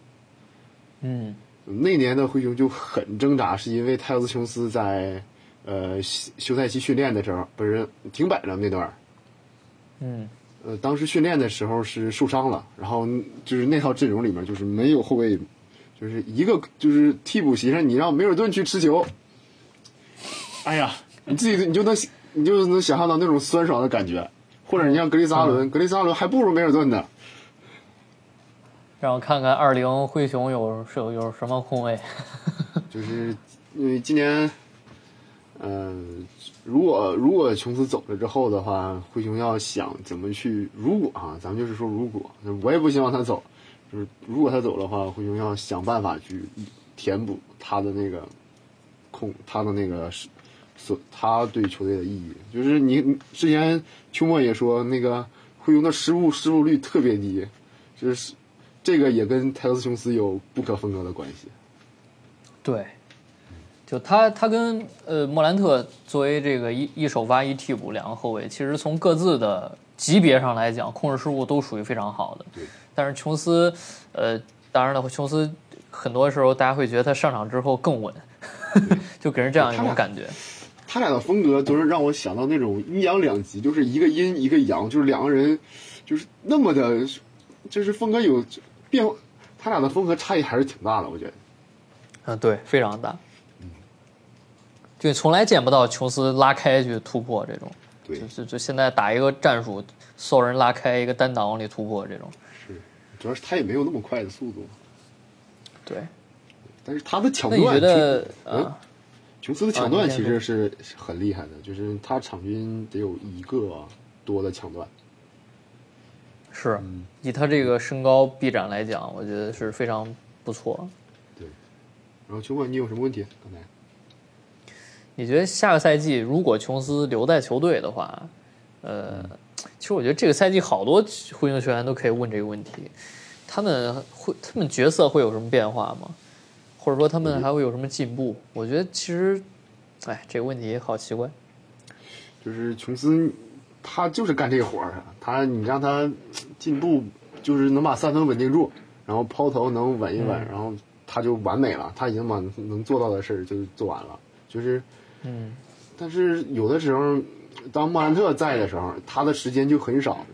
嗯，那年的灰熊就很挣扎，是因为泰勒斯琼斯在呃休赛期训练的时候不是停摆了那段嗯，呃，当时训练的时候是受伤了，然后就是那套阵容里面就是没有后卫，就是一个就是替补席上你让梅尔顿去持球。哎呀，你自己你就能你就能想象到那种酸爽的感觉，或者你像格雷斯阿伦，格雷斯阿伦还不如梅尔顿呢。让我看看二零灰熊有是有有什么空位，就是因为今年，嗯，如果如果琼斯走了之后的话，灰熊要想怎么去，如果啊，咱们就是说如果，我也不希望他走。就是如果他走的话，灰熊要想办法去填补他的那个空，他的那个是所他对球队的意义。就是你之前秋末也说，那个灰熊的失误失误率特别低，就是这个也跟泰勒斯琼斯有不可分割的关系。对，就他他跟呃莫兰特作为这个一一手发一替补两个后卫，其实从各自的级别上来讲，控制失误都属于非常好的。对。但是琼斯，呃，当然了，琼斯很多时候大家会觉得他上场之后更稳，就给人这样一种感觉。他俩的风格都是让我想到那种阴阳两极，就是一个阴一个阳，就是两个人就是那么的，就是风格有变，他俩的风格差异还是挺大的，我觉得。嗯，对，非常大。嗯就从来见不到琼斯拉开去突破这种，对，就就现在打一个战术，所有人拉开一个单挡往里突破这种。是，主要是他也没有那么快的速度。对。但是他的抢断你觉断，得嗯啊，琼斯的抢断其实是很厉害的，就是他场均得有一个多的抢断。是以他这个身高臂展来讲，我觉得是非常不错。对然后秋末，你有什么问题？刚才你觉得下个赛季如果琼斯留在球队的话，呃，其实我觉得这个赛季好多灰熊球员都可以问这个问题，他们会他们角色会有什么变化吗？或者说他们还会有什么进步？我觉得其实，哎，这个问题好奇怪。就是琼斯，他就是干这个活儿的。他你让他进步，就是能把三分稳定住，然后抛投能稳一稳，然后他就完美了。他已经把能做到的事儿就做完了。就是，嗯，但是有的时候，当莫兰特在的时候，他的时间就很少，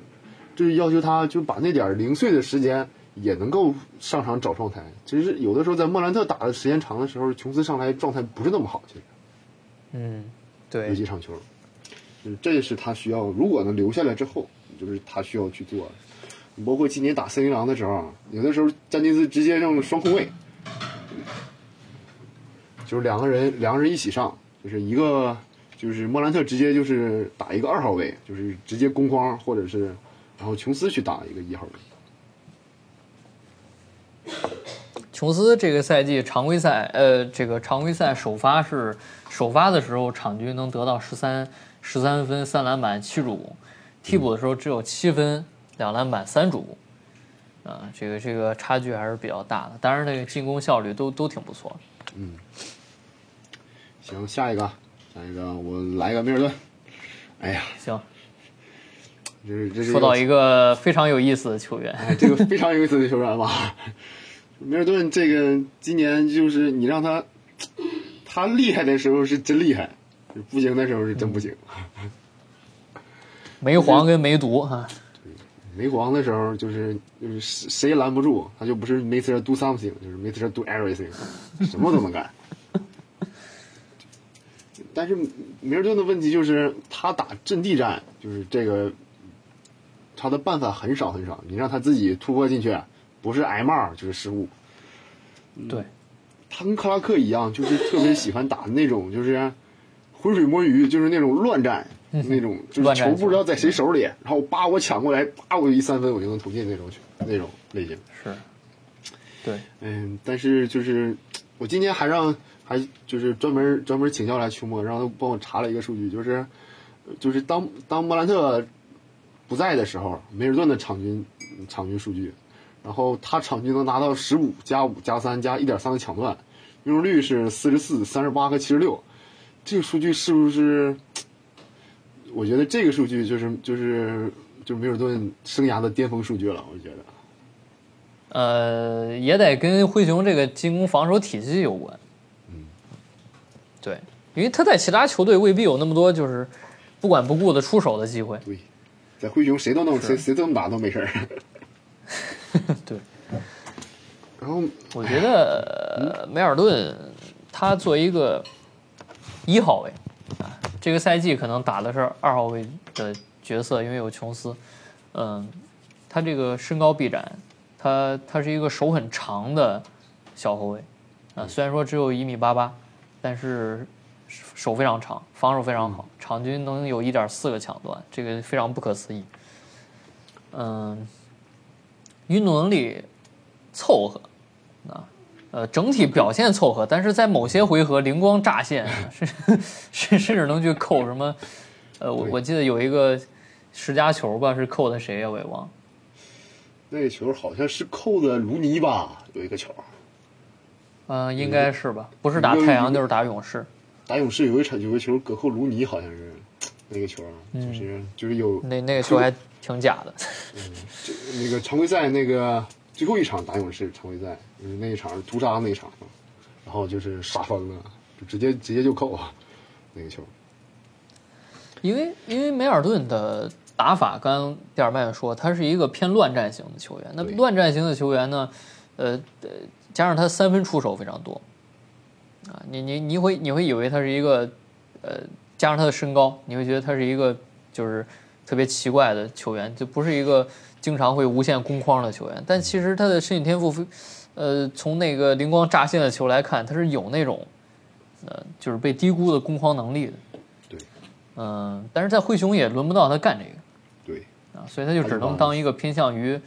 就是要求他就把那点儿零碎的时间也能够上场找状态。其实有的时候在莫兰特打的时间长的时候，琼斯上来状态不是那么好，其实。嗯，有对几，场球，这是他需要，如果能留下来之后，就是他需要去做的。包括今年打森林狼的时候，有的时候詹金斯直接让双控卫，就是两个人两个人一起上，就是一个就是莫兰特直接就是打一个二号位，就是直接攻框，或者是然后琼斯去打一个一号位。琼斯这个赛季常规赛，呃，这个常规赛首发是首发的时候场均能得到十三十三分、三篮板、七助攻，替补的时候只有七分、两篮板、三助攻，啊、这个这个差距还是比较大的。当然，那个进攻效率都都挺不错。嗯行，下一个，下一个我来一个米尔顿。哎呀，行，这是这是说到一个非常有意思的球员，哎，这个非常有意思的球员吧。米尔顿这个今年就是你让他，他厉害的时候是真厉害，不行的时候是真不行。梅黄跟梅毒哈、没黄的时候就是就是谁拦不住，他就不是 Mr. Do Something，就是 Mr. Do Everything，什么都能干。但是米尔顿的问题就是他打阵地战，就是这个他的办法很少很少。你让他自己突破进去，不是挨骂就是失误。对，他跟克拉克一样，就是特别喜欢打那种就是浑水摸鱼，就是那种乱战，那种就是球不知道在谁手里，然后叭我抢过来，叭我一三分我就能投进那种球 那种类型。是，对，嗯，但是就是我今天还让还就是专门专门请教来秋末，让他帮我查了一个数据，就是就是当当莫兰特不在的时候，梅尔顿的场均场均数据，然后他场均能拿到十五加五加三加一点三的抢断，命中率是四十四、三十八和七十六，这个数据是不是？我觉得这个数据就是就是就是梅尔顿生涯的巅峰数据了，我觉得。呃，也得跟灰熊这个进攻防守体系有关。嗯，对，因为他在其他球队未必有那么多就是不管不顾的出手的机会。对，在灰熊谁都能谁谁都能打都没事儿。对，然后我觉得、呃梅尔顿他作为一个一号位啊，这个赛季可能打的是二号位的角色，因为有琼斯。嗯，他这个身高臂展，他他是一个手很长的小后卫啊，虽然说只有一米八八，但是手非常长，防守非常好，场均能有一点四个抢断，这个非常不可思议。嗯，运动能力凑合啊，呃，整体表现凑合，但是在某些回合灵光乍现，甚甚甚至能去扣什么，呃，我我记得有一个十佳球吧，是扣的谁呀？我也忘了。那个球好像是扣的卢尼吧，有一个球。嗯，应该是吧，不是打太阳就是打勇士。打勇士有一场有个球，隔扣卢尼好像是那个球，就是就是有那那个球还挺假的。嗯，就那个常规赛那个最后一场打勇士常规赛，就是那一场屠杀那一场，然后就是杀疯了，就直接直接就扣啊那个球。因为因为梅尔顿的打法，刚刚蒂尔曼说他是一个偏乱战型的球员。那乱战型的球员呢，呃呃，加上他三分出手非常多。啊，你你你会你会以为他是一个，呃，加上他的身高，你会觉得他是一个就是特别奇怪的球员，就不是一个经常会无限攻框的球员。但其实他的身体天赋，呃，从那个灵光乍现的球来看，他是有那种，呃，就是被低估的攻框能力的。对。嗯，但是在灰熊也轮不到他干这个。对。啊，所以他就只能当一个偏向于，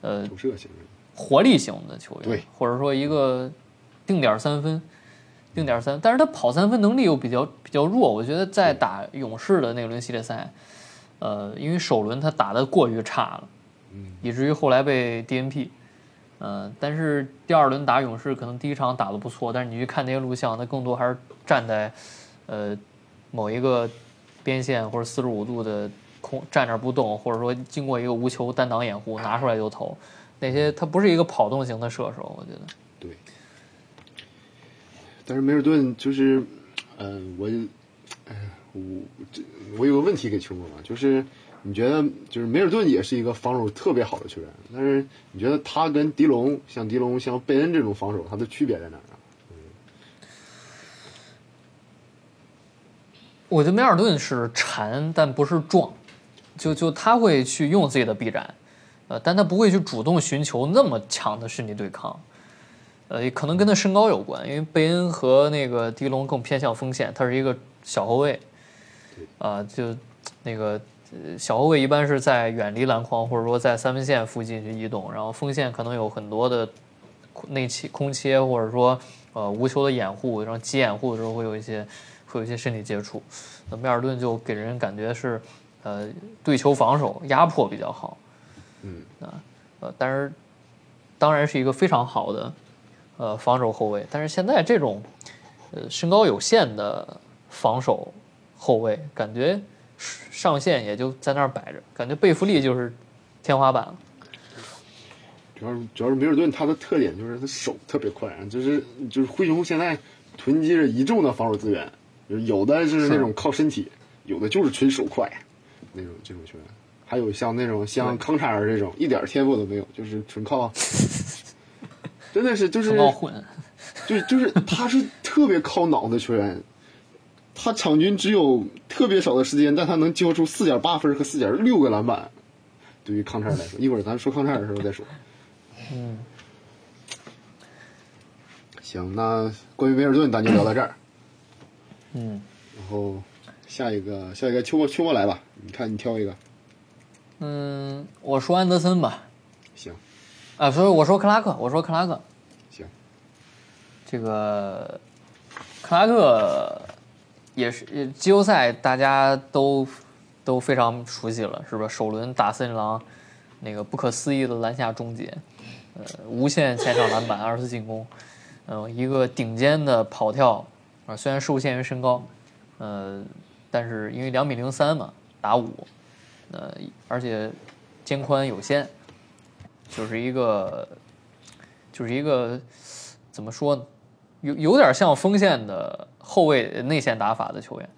呃，投射型的活力型的球员，对，或者说一个定点三分。定点三，但是他跑三分能力又比较比较弱，我觉得在打勇士的那轮系列赛，呃，因为首轮他打的过于差了，嗯，以至于后来被 DNP，嗯，但是第二轮打勇士可能第一场打的不错，但是你去看那些录像，他更多还是站在，呃，某一个边线或者四十五度的空站那不动，或者说经过一个无球单挡掩护拿出来就投，那些他不是一个跑动型的射手，我觉得。对。但是梅尔顿就是，嗯，我，哎，我这我有个问题给球哥嘛，就是你觉得就是梅尔顿也是一个防守特别好的球员，但是你觉得他跟迪龙像迪龙像贝恩这种防守，他的区别在哪儿啊？我觉得梅尔顿是缠，但不是撞，就就他会去用自己的臂展，呃，但他不会去主动寻求那么强的身体对抗。呃，可能跟他身高有关，因为贝恩和那个迪龙更偏向锋线，他是一个小后卫，啊，就那个小后卫一般是在远离篮筐或者说在三分线附近去移动，然后锋线可能有很多的内切、空切或者说呃无球的掩护，然后急掩护的时候会有一些会有一些身体接触。那米尔顿就给人感觉是呃对球防守压迫比较好，嗯啊呃，但是当然是一个非常好的。呃，防守后卫，但是现在这种，呃，身高有限的防守后卫，感觉上限也就在那儿摆着，感觉贝弗利就是天花板了。主要主要是梅尔顿他的特点就是他手特别快，就是就是灰熊现在囤积着一众的防守资源，有的是那种靠身体，有的就是纯手快那种这种球员，还有像那种像康查尔这种一点天赋都没有，就是纯靠。真的是就是，就就是他是特别靠脑子球员，他场均只有特别少的时间，但他能交出四点八分和四点六个篮板。对于康泰尔来说，一会儿咱说康泰尔的时候再说。嗯，行，那关于威尔顿咱就聊到这儿。嗯，然后下一个下一个秋末秋末来吧，你看你挑一个。嗯，我说安德森吧。行。啊，所以我说克拉克，我说克拉克，行。这个克拉克也是季后赛，大家都都非常熟悉了，是吧？首轮打森林狼，那个不可思议的篮下终结，呃，无限前场篮板，二次进攻，嗯，一个顶尖的跑跳啊，虽然受限于身高，呃，但是因为两米零三嘛，打五，呃，而且肩宽有限。就是一个，就是一个，怎么说呢？有有点像锋线的后卫内线打法的球员，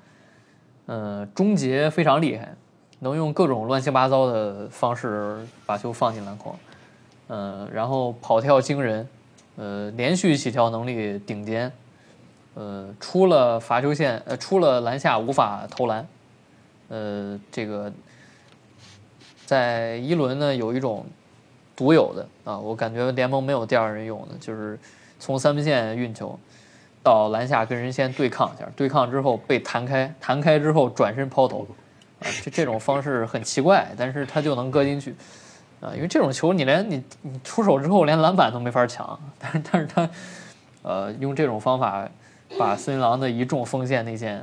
嗯，终结非常厉害，能用各种乱七八糟的方式把球放进篮筐，嗯，然后跑跳惊人，呃，连续起跳能力顶尖，呃，出了罚球线，呃，出了篮下无法投篮，呃，这个在一轮呢有一种。独有的啊，我感觉联盟没有第二人用的，就是从三分线运球到篮下跟人先对抗一下，对抗之后被弹开，弹开之后转身抛投，啊，这这种方式很奇怪，但是他就能搁进去，啊，因为这种球你连你你出手之后连篮板都没法抢，但是但是他呃用这种方法把森林狼的一众锋线内线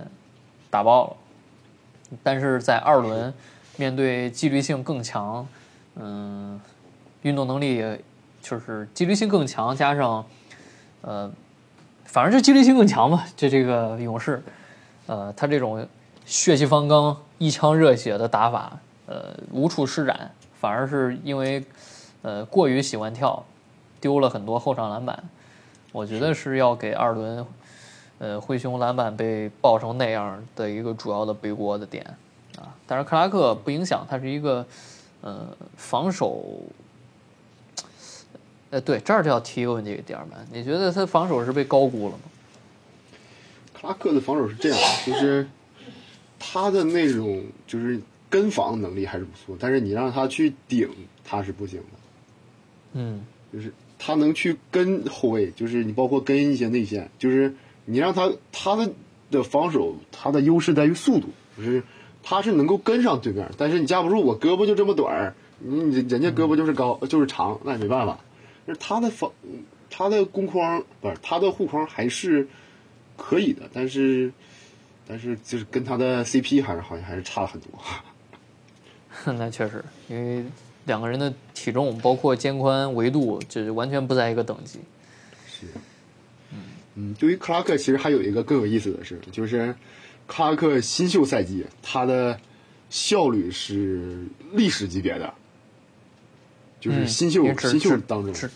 打爆了，但是在二轮面对纪律性更强，嗯，运动能力就是纪律性更强，加上呃，反正就纪律性更强吧，就这个勇士，呃，他这种血气方刚、一腔热血的打法，呃，无处施展。反而是因为，呃，过于喜欢跳，丢了很多后场篮板。我觉得是要给二轮，呃，灰熊篮板被爆成那样的一个主要的背锅的点啊。但是克拉克不影响，他是一个，呃，防守。呃，对，这儿就要提一个问题，第二曼，你觉得他防守是被高估了吗？克拉克的防守是这样，就是他的那种就是。跟防能力还是不错，但是你让他去顶，他是不行的。嗯，就是他能去跟后卫，就是你包括跟一些内线，就是你让他他的的防守，他的优势在于速度，就是他是能够跟上对面，但是你架不住我胳膊就这么短儿，你人家胳膊就是高就是长，那也没办法。是他的防他的攻框不是他的护框还是可以的，但是但是就是跟他的 CP 还是好像还是差了很多。那确实，因为两个人的体重，包括肩宽、维度，就是完全不在一个等级。是，嗯嗯，对于克拉克，其实还有一个更有意思的事，就是克拉克新秀赛季他的效率是历史级别的，就是新秀新秀当中只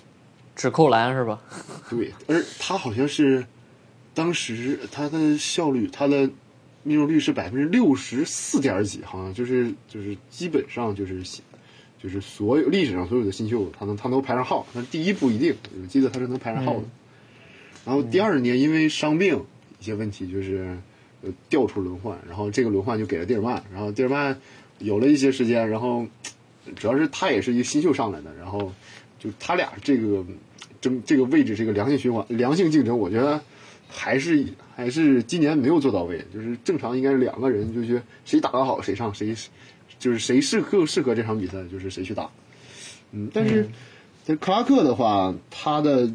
只扣篮是吧？对，而他好像是当时他的效率，他的。命中率是百分之六十四点几，好像就是就是基本上就是就是所有历史上所有的新秀，他能他能排上号。但第一不一定，我记得他是能排上号的。然后第二年因为伤病一些问题，就是呃调出轮换，然后这个轮换就给了蒂尔曼。然后蒂尔曼有了一些时间，然后主要是他也是一个新秀上来的，然后就他俩这个争这个位置，这个良性循环、良性竞争，我觉得。还是还是今年没有做到位，就是正常应该是两个人，就是谁打得好谁上，谁就是谁适更适合这场比赛，就是谁去打。嗯，但是这克拉克的话，他的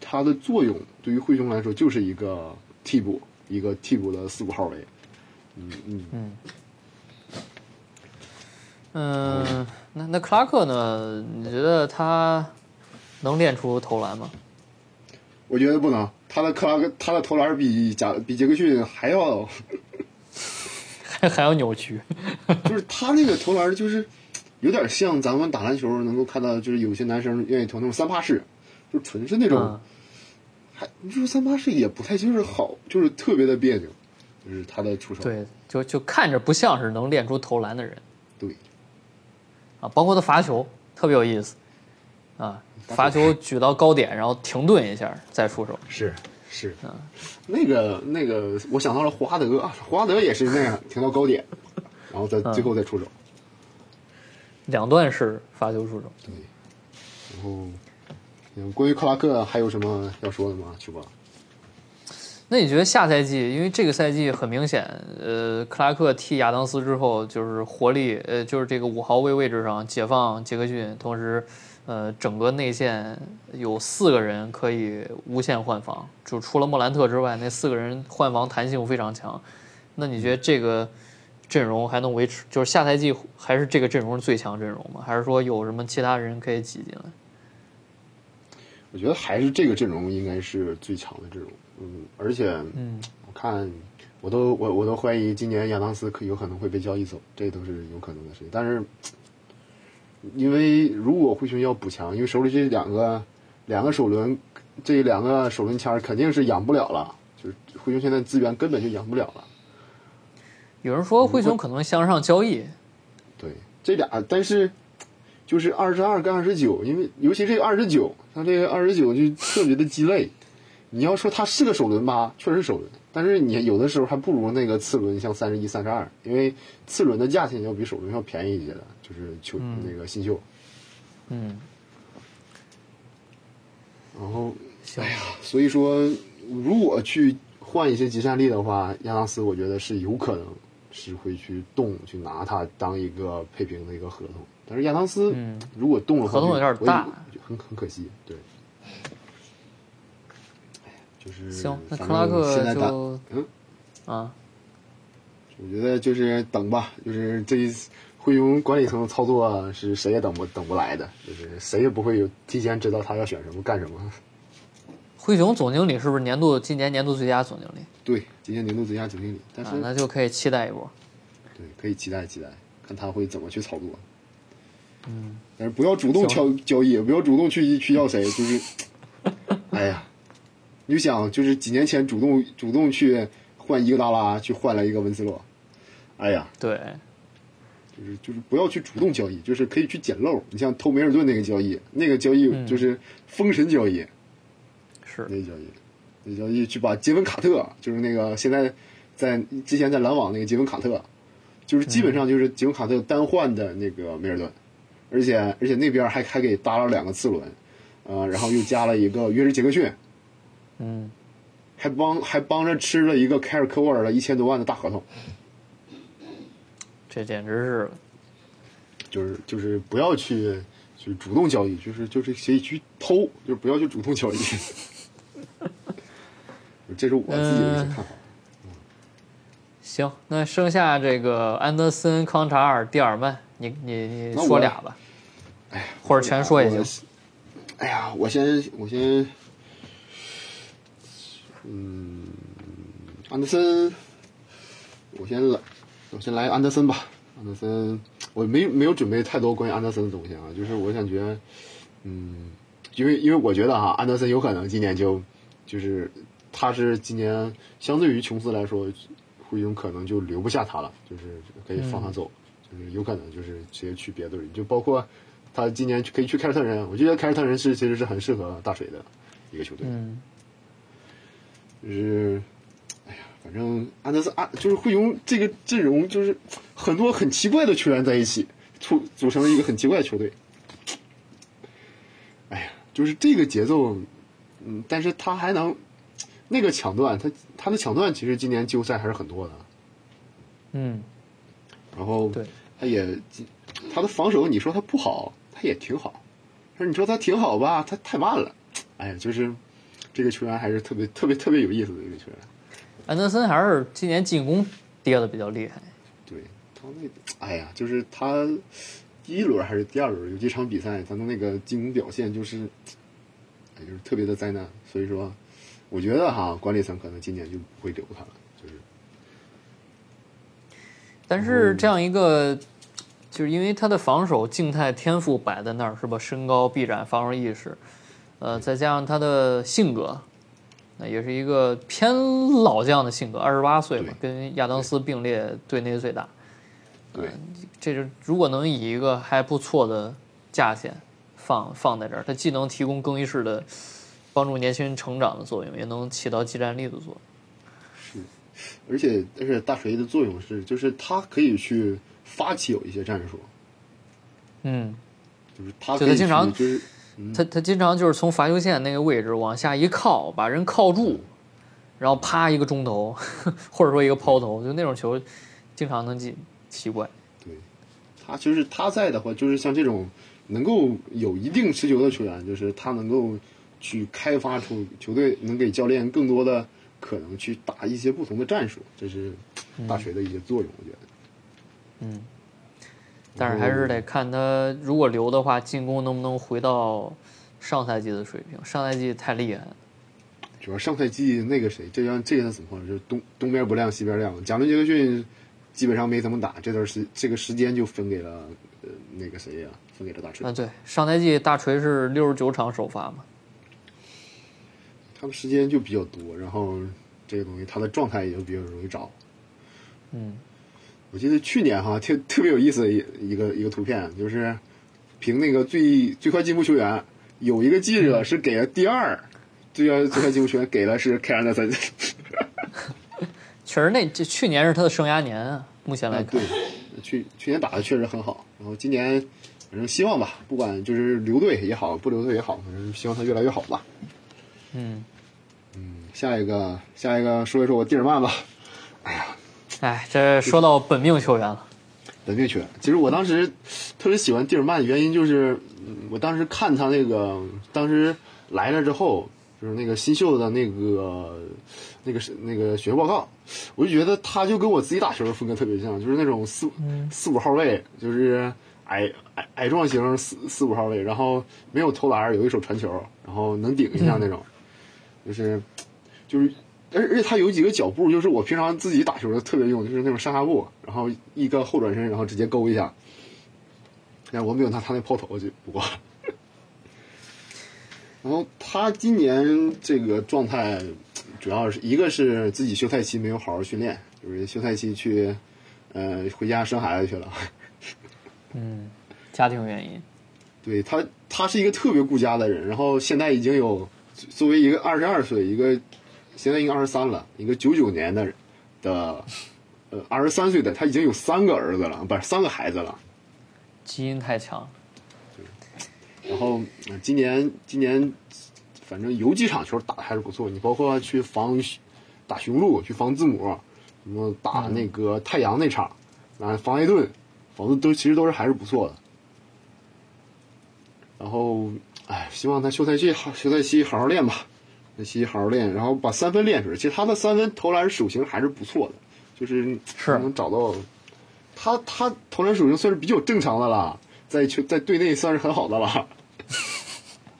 他的作用对于灰熊来说就是一个替补，一个替补的四五号位。嗯嗯嗯。嗯，那那克拉克呢？你觉得他能练出投篮吗？我觉得不能。他的克拉克，他的投篮比贾比杰克逊还要，还还要扭曲，就是他那个投篮就是有点像咱们打篮球能够看到，就是有些男生愿意投那种三八式，就纯是那种，还你说三八式也不太就是好，就是特别的别扭，就是他的出手，对，就就看着不像是能练出投篮的人，对，啊，包括他罚球特别有意思，啊。罚球举到高点，然后停顿一下再出手。是是，嗯，那个那个，我想到了霍华德，霍华德也是那样停到高点，然后再最后再出手。两段式罚球出手。对。然后，嗯，关于克拉克还有什么要说的吗？去吧。那你觉得下赛季，因为这个赛季很明显，呃，克拉克替亚当斯之后，就是活力，呃，就是这个五号位位置上解放杰克逊，同时。呃，整个内线有四个人可以无限换防，就除了莫兰特之外，那四个人换防弹性非常强。那你觉得这个阵容还能维持？就是下赛季还是这个阵容是最强阵容吗？还是说有什么其他人可以挤进来？我觉得还是这个阵容应该是最强的阵容。嗯，而且，嗯，我看我都我我都怀疑今年亚当斯可有可能会被交易走，这都是有可能的事情。但是。因为如果灰熊要补强，因为手里这两个两个首轮，这两个首轮签肯定是养不了了，就是灰熊现在资源根本就养不了了。有人说灰熊可能向上交易，对这俩，但是就是二十二跟二十九，因为尤其这个二十九，他这个二十九就特别的鸡肋。你要说它是个首轮吧，确实是首轮，但是你有的时候还不如那个次轮，像三十一、三十二，因为次轮的价钱要比首轮要便宜一些的。就是球那个新秀，嗯，然后哎呀，所以说如果去换一些集战力的话，亚当斯我觉得是有可能是会去动去拿他当一个配平的一个合同，但是亚当斯嗯。如果动了话，合同有点我大就很很可惜。对，哎就是行，那克拉克就嗯，啊，我觉得就是等吧，就是这一次灰熊管理层的操作啊是谁也等不等不来的，就是谁也不会有提前知道他要选什么干什么。灰熊总经理是不是年度今年年度最佳总经理对，今年年度最佳总经理，但是、啊？那就可以期待一波。对可以期待期待，看他会怎么去操作。嗯，但是不要主动交交易，不要主动去去要谁，就是，哎呀，你就想就是几年前主动主动去换伊戈达拉，去换了一个文斯洛，哎呀，对，就是就是不要去主动交易，就是可以去捡漏。你像偷梅尔顿那个交易，那个交易就是封神交易，是。那个交易，那交易去把杰文卡特，就是那个现在在之前在篮网那个杰文卡特，就是基本上就是杰文卡特单换的那个梅尔顿，而且而且那边还还给搭了两个次轮，呃，然后又加了一个约什杰克逊，嗯，还帮还帮着吃了一个凯尔科沃尔的一千多万的大合同。这简直是就是就是不要去去主动交易，就是就是可以去偷，就是不要去主动交易。这是我自己的一些看法。行。那剩下这个安德森、康查尔、蒂尔曼，你你你说俩吧，哎，或者全说也行。我。哎呀，我先我先，嗯，安德森，我先来，我先来安德森吧。安德森，我没没有准备太多关于安德森的东西啊，就是我感觉，嗯，因为因为我觉得哈，安德森有可能今年就就是他是今年相对于琼斯来说，会有可能就留不下他了，就是可以放他走，就是有可能就是直接去别的队，就包括他今年可以去凯尔特人，我觉得凯尔特人是其实是很适合大水的一个球队，嗯，就是，哎呀，反正安德森啊就是会用这个阵容就是很多很奇怪的球员在一起，组组成了一个很奇怪的球队。哎呀，就是这个节奏，嗯，但是他还能那个抢断，他他的抢断其实今年季后赛还是很多的，嗯，然后对，他也他的防守，你说他不好，他也挺好，但是你说他挺好吧，他太慢了。哎呀，就是这个球员还是特别特别特别有意思的一个球员。安德森还是今年进攻跌的比较厉害。对他那，哎呀，就是他第一轮还是第二轮有几场比赛，他的那个进攻表现就是，哎，就是特别的灾难。所以说，我觉得哈，管理层可能今年就不会留他了，就是但是这样一个，就是因为他的防守静态天赋摆在那儿，是吧？身高、臂展、防守意识，呃，再加上他的性格，那也是一个偏老将的性格，二十八岁嘛，跟亚当斯并列队内最大。对，这就如果能以一个还不错的价钱放放在这儿，它既能提供更衣室的帮助年轻人成长的作用，也能起到技战力的作用。是而且而且大锤的作用是，就是他可以去发起有一些战术，嗯，就是他可以就他经常去就是他他经常就是从罚球线那个位置往下一靠，把人靠住，然后啪一个中投，或者说一个抛投，就那种球经常能进，奇怪。对，他就是他在的话，就是像这种能够有一定持球的球员，就是他能够去开发出球队，能给教练更多的可能去打一些不同的战术，这是大学的一些作用，我觉得。嗯，但是还是得看他如果留的话，进攻能不能回到上赛季的水平。上赛季太厉害了。主要上赛季那个谁，这样这个情况就是东东边不亮西边亮，贾伦杰克逊基本上没怎么打，这段时这个时间就分给了呃那个谁呀、分给了大锤。啊，对，上赛季大锤是六十九场首发嘛，他们时间就比较多，然后这个东西他的状态也就比较容易找。嗯，我记得去年哈特特别有意思的一一个一个图片，就是评那个最最快进步球员，有一个记者是给了第二，最佳最快进步球员给了是凯尔特森。确实那这去年是他的生涯年啊，目前来啊，看对，，去去年打的确实很好，然后今年反正希望吧，不管就是留队也好，不留队也好，反正希望他越来越好吧。嗯，下一个下一个说一说我蒂尔曼吧，哎，这说到本命球员了，本命球员。其实我当时特别喜欢蒂尔曼，原因就是嗯我当时看他那个，当时来了之后，就是那个新秀的那个那个那个选秀报告，我就觉得他就跟我自己打球的风格特别像，就是那种四四五号位，就是矮矮矮壮型四四五号位，然后没有投篮，有一手传球，然后能顶一下那种，就是就是。而而且他有几个脚步，就是我平常自己打球特别用，就是那种上下步，然后一个后转身，然后直接勾一下。但我没有他他那抛投就不过。然后他今年这个状态，主要是一个是自己休赛期没有好好训练，就是休赛期去，呃，回家生孩子去了。嗯，家庭原因。对他，他是一个特别顾家的人，然后现在已经有作为一个二十二岁一个。现在应该二十三了，一个九九年的，的，呃，二十三岁的，他已经有三个儿子了，不是三个孩子了，基因太强。然后今年今年，反正有几场球打的还是不错。你包括去防打雄鹿，去防字母，什么打那个太阳那场，啊，防艾顿，防的都其实都是还是不错的。然后，哎，希望他休赛期好，休赛期好好练吧。练习好好练，然后把三分练出来。其实他的三分投篮手型还是不错的，就是是能找到他他投篮手型算是比较正常的了，在球在队内算是很好的了。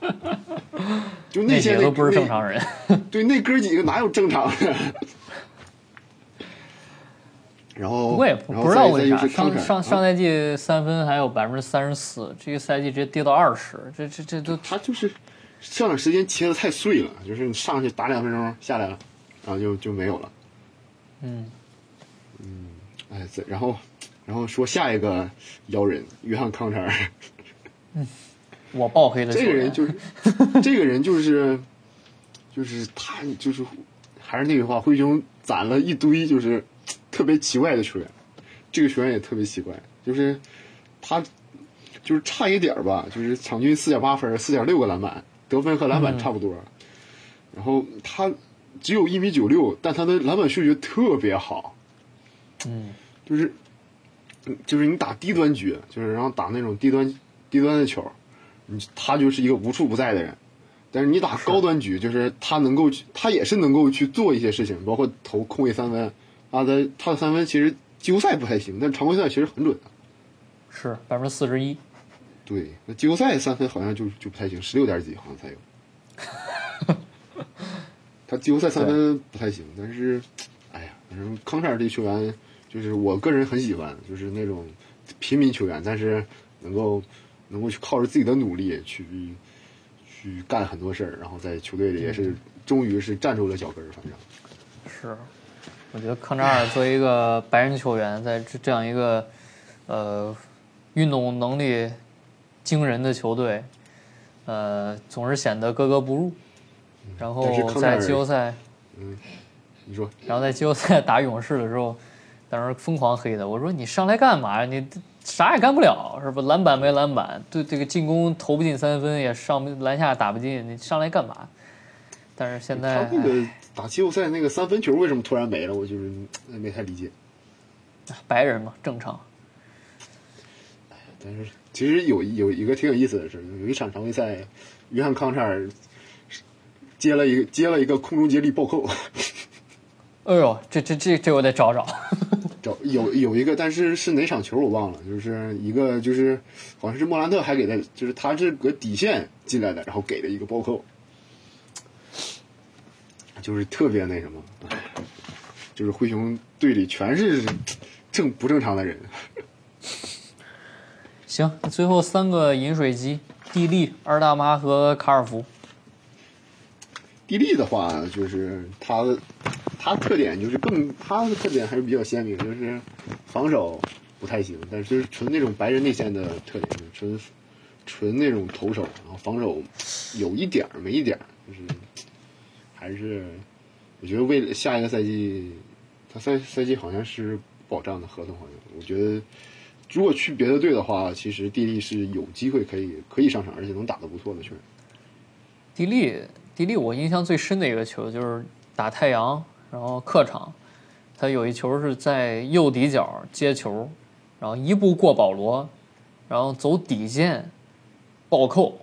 就那些都不是正常人。对，那哥几个哪有正常人？然后我也不不知道为啥上上上赛季三分还有百分之三十四，这个赛季直接跌到二十，这这这都他就是。上场时间切的太碎了，就是你上去打两分钟下来了，然后就就没有了。嗯，嗯，哎，然后，然后说下一个妖人约翰康查尔。嗯，我爆黑了这个人就是，这个人就是，就是他就是还是那句话，灰熊攒了一堆就是特别奇怪的球员，这个球员也特别奇怪，就是他就是差一点吧，就是场均四点八分，四点六个篮板。得分和篮板差不多，然后他只有一米九六，但他的篮板嗅觉特别好。嗯，就是，就是你打低端局，就是然后打那种低端低端的球，你他就是一个无处不在的人。但是你打高端局，就是他能够，他也是能够去做一些事情，包括投空位三分。他的他的三分其实季后赛不太行，但常规赛其实很准的。是百分之四十一。对，那季后赛三分好像就就不太行，十六点几好像才有。他季后赛三分不太行，但是，哎呀，反正康查尔这球员就是我个人很喜欢，就是那种平民球员，但是能够能够去靠着自己的努力去去干很多事儿，然后在球队里也是终于是站住了脚跟儿。反正，是，我觉得康查尔作为一个白人球员，在这这样一个呃运动能力。惊人的球队，呃，总是显得格格不入。然后在季后赛，嗯，你说，然后在季后赛打勇士的时候，当时疯狂黑他。我说你上来干嘛呀？你啥也干不了，是不？篮板没篮板，对这个进攻投不进三分，也上篮下打不进，你上来干嘛？但是现在他那个打季后赛那个三分球为什么突然没了？我就是没太理解。白人嘛，正常。但是。其实有有一个挺有意思的事，有一场常规赛，约翰康查尔接了一个接了一个空中接力暴扣。哎呦，这这这这我得找找。找有有一个，但是是哪场球我忘了，就是一个就是好像是莫兰特还给他，就是他是搁底线进来的，然后给了一个暴扣，就是特别那什么，就是灰熊队里全是正不正常的人。行，最后三个饮水机：地利、二大妈和卡尔福。地利的话，就是他的，他特点就是更，他的特点还是比较鲜明，就是防守不太行，但是纯那种白人内线的特点，纯纯那种投手，然后防守有一点没一点，就是还是我觉得为了下一个赛季，他赛赛季好像是保障的合同，好像我觉得。如果去别的队的话，其实蒂利是有机会可以可以上场，而且能打得不错的球员。蒂利，蒂利，我印象最深的一个球就是打太阳，然后客场，他有一球是在右底角接球，然后一步过保罗，然后走底线，暴扣，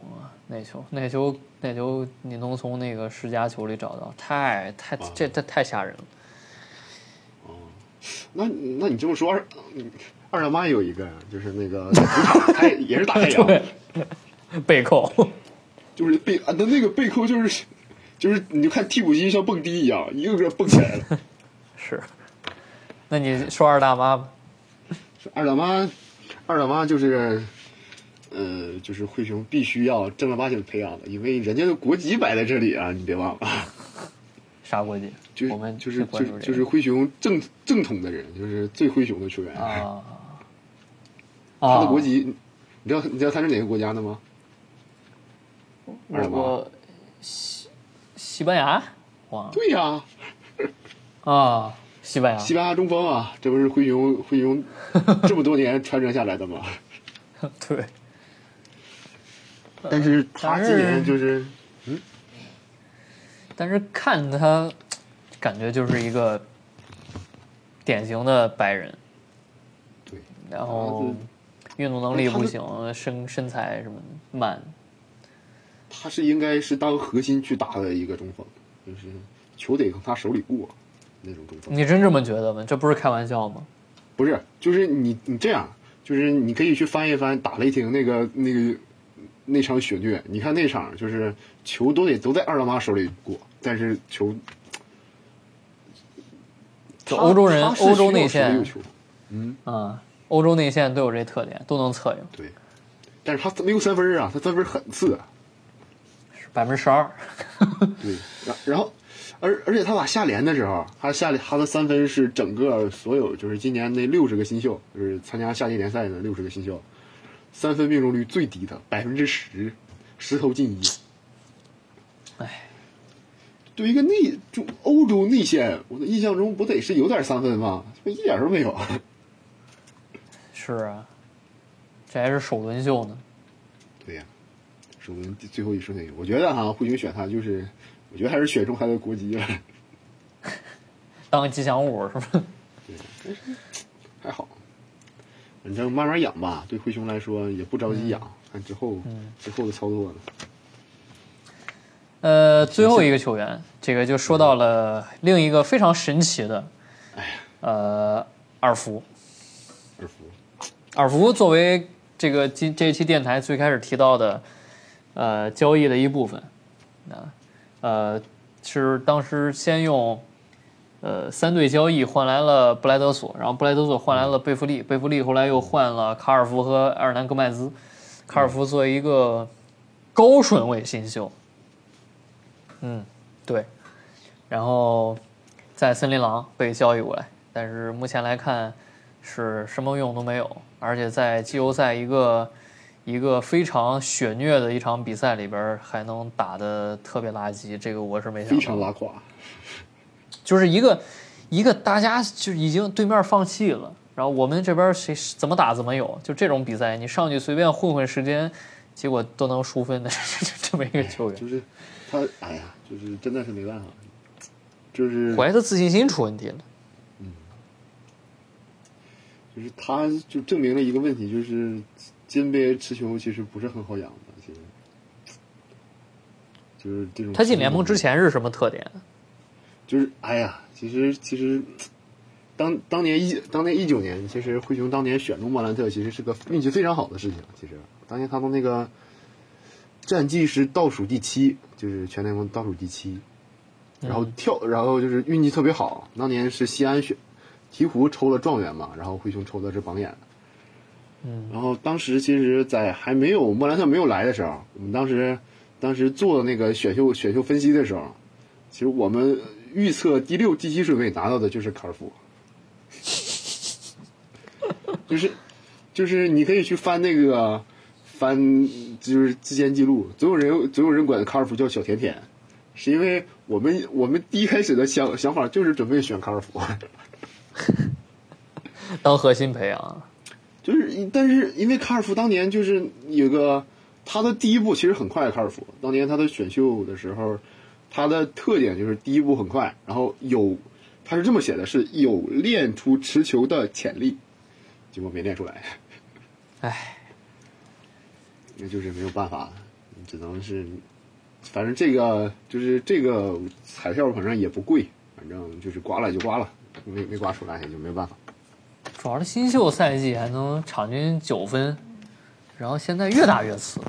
那球 那球那球你能从那个十佳球里找到，太太这这太吓人了。那那你这么说，二二大妈也有一个呀，就是那个主 场，他也是大太阳，背扣，就是背啊，那那个背扣就是就是你就看替补席像蹦迪一样，一个个蹦起来了。是。那你说二大妈吧？二大妈，二大妈就是，呃，就是灰熊必须要正儿八经培养的，因为人家的国籍摆在这里啊，你别忘了，啥国籍？就我们就是就是就就是灰熊正正统的人，就是最灰熊的球员。啊他啊！的国籍，你知道你知道他是哪个国家的吗？我西西班牙，哇对呀、啊，西班牙，西班牙中锋啊，这不是灰熊灰熊 这么多年传承下来的吗？对，但是他今年就是但是看他，感觉就是一个典型的白人，对，然后运动能力不行，身身材什么慢，他是应该是当核心去打的一个中锋，就是球得从他手里过那种中锋。你真这么觉得吗？这不是开玩笑吗？不是，就是你你这样，就是你可以去翻一翻打雷霆那个那个那场血虐，你看那场就是球都得都在二大妈手里过，但是球就欧洲人欧洲内线嗯，啊，欧洲内线都有这特点，都能策应，对，但是他没有三分啊，他三分很次啊，百分之十二，对，然然后，而而且他打下联的时候，他下联他的三分是整个所有就是今年那六十个新秀，就是参加夏季联赛的六十个新秀，三分命中率最低的百分之十，十投进一。哎，对一个内就欧洲内线，我的印象中不得是有点三分吗？这一点都没有。是啊，这还是首轮秀呢。对呀、首轮最后一顺位，我觉得哈，灰熊选他就是，我觉得还是选中他的国籍了，当吉祥物是吧？还好。反正慢慢养吧，对灰熊来说也不着急养，看之后、之后的操作呢。呃，最后一个球员，这个就说到了另一个非常神奇的，呃，二福。二福，尔福作为这个今这一期电台最开始提到的，呃，交易的一部分，啊，呃，是当时先用，呃，三队交易换来了布莱德索，然后布莱德索换来了贝弗利，贝弗利后来又换了卡尔福和埃尔南戈麦兹，卡尔福作为一个高顺位新秀，嗯，对，然后在森林狼被交易过来，但是目前来看是什么用都没有，而且在季后赛一个一个非常血虐的一场比赛里边还能打的特别垃圾，这个我是没想到。非常拉垮。就是一个一个大家就已经对面放弃了，然后我们这边谁怎么打怎么有，就这种比赛你上去随便混混时间，结果都能输分的 这么一个球员，就是他，哎呀，就是真的是没办法，就是怀他自信心出问题了。就是他就证明了一个问题，就是金杯持球其实不是很好养的，其实就是这种。他进联盟之，前是什么特点？就是哎呀，其实其实当当年一当年一九年，其实灰熊当年选中莫兰特，其实是个运气非常好的事情。其实当年他们那个战绩是倒数第七，就是全联盟倒数第七，然后跳，然后就是运气特别好。当年是西安选鹈鹕抽了状元嘛，然后灰熊抽的是榜眼。嗯，然后当时其实，在还没有莫兰特没有来的时候，我们当时当时做那个选秀选秀分析的时候，其实我们预测第六、第七顺位拿到的就是卡尔福，就是就是你可以去翻那个翻就是之间记录，总有人总有人管卡尔福叫小甜甜，是因为我们我们第一开始的想想法就是准备选卡尔福。当核心培养，就是，但是因为卡尔福当年就是有个他的第一步其实很快，卡尔福当年他的选秀的时候，他的特点就是第一步很快，然后有他是这么写的，是有练出持球的潜力，结果没练出来，唉，那就是没有办法，只能是，反正这个就是这个彩票，反正也不贵，反正就是刮了就刮了，没没刮出来也就没办法。主要是新秀赛季还能场均九分，然后现在越打越次。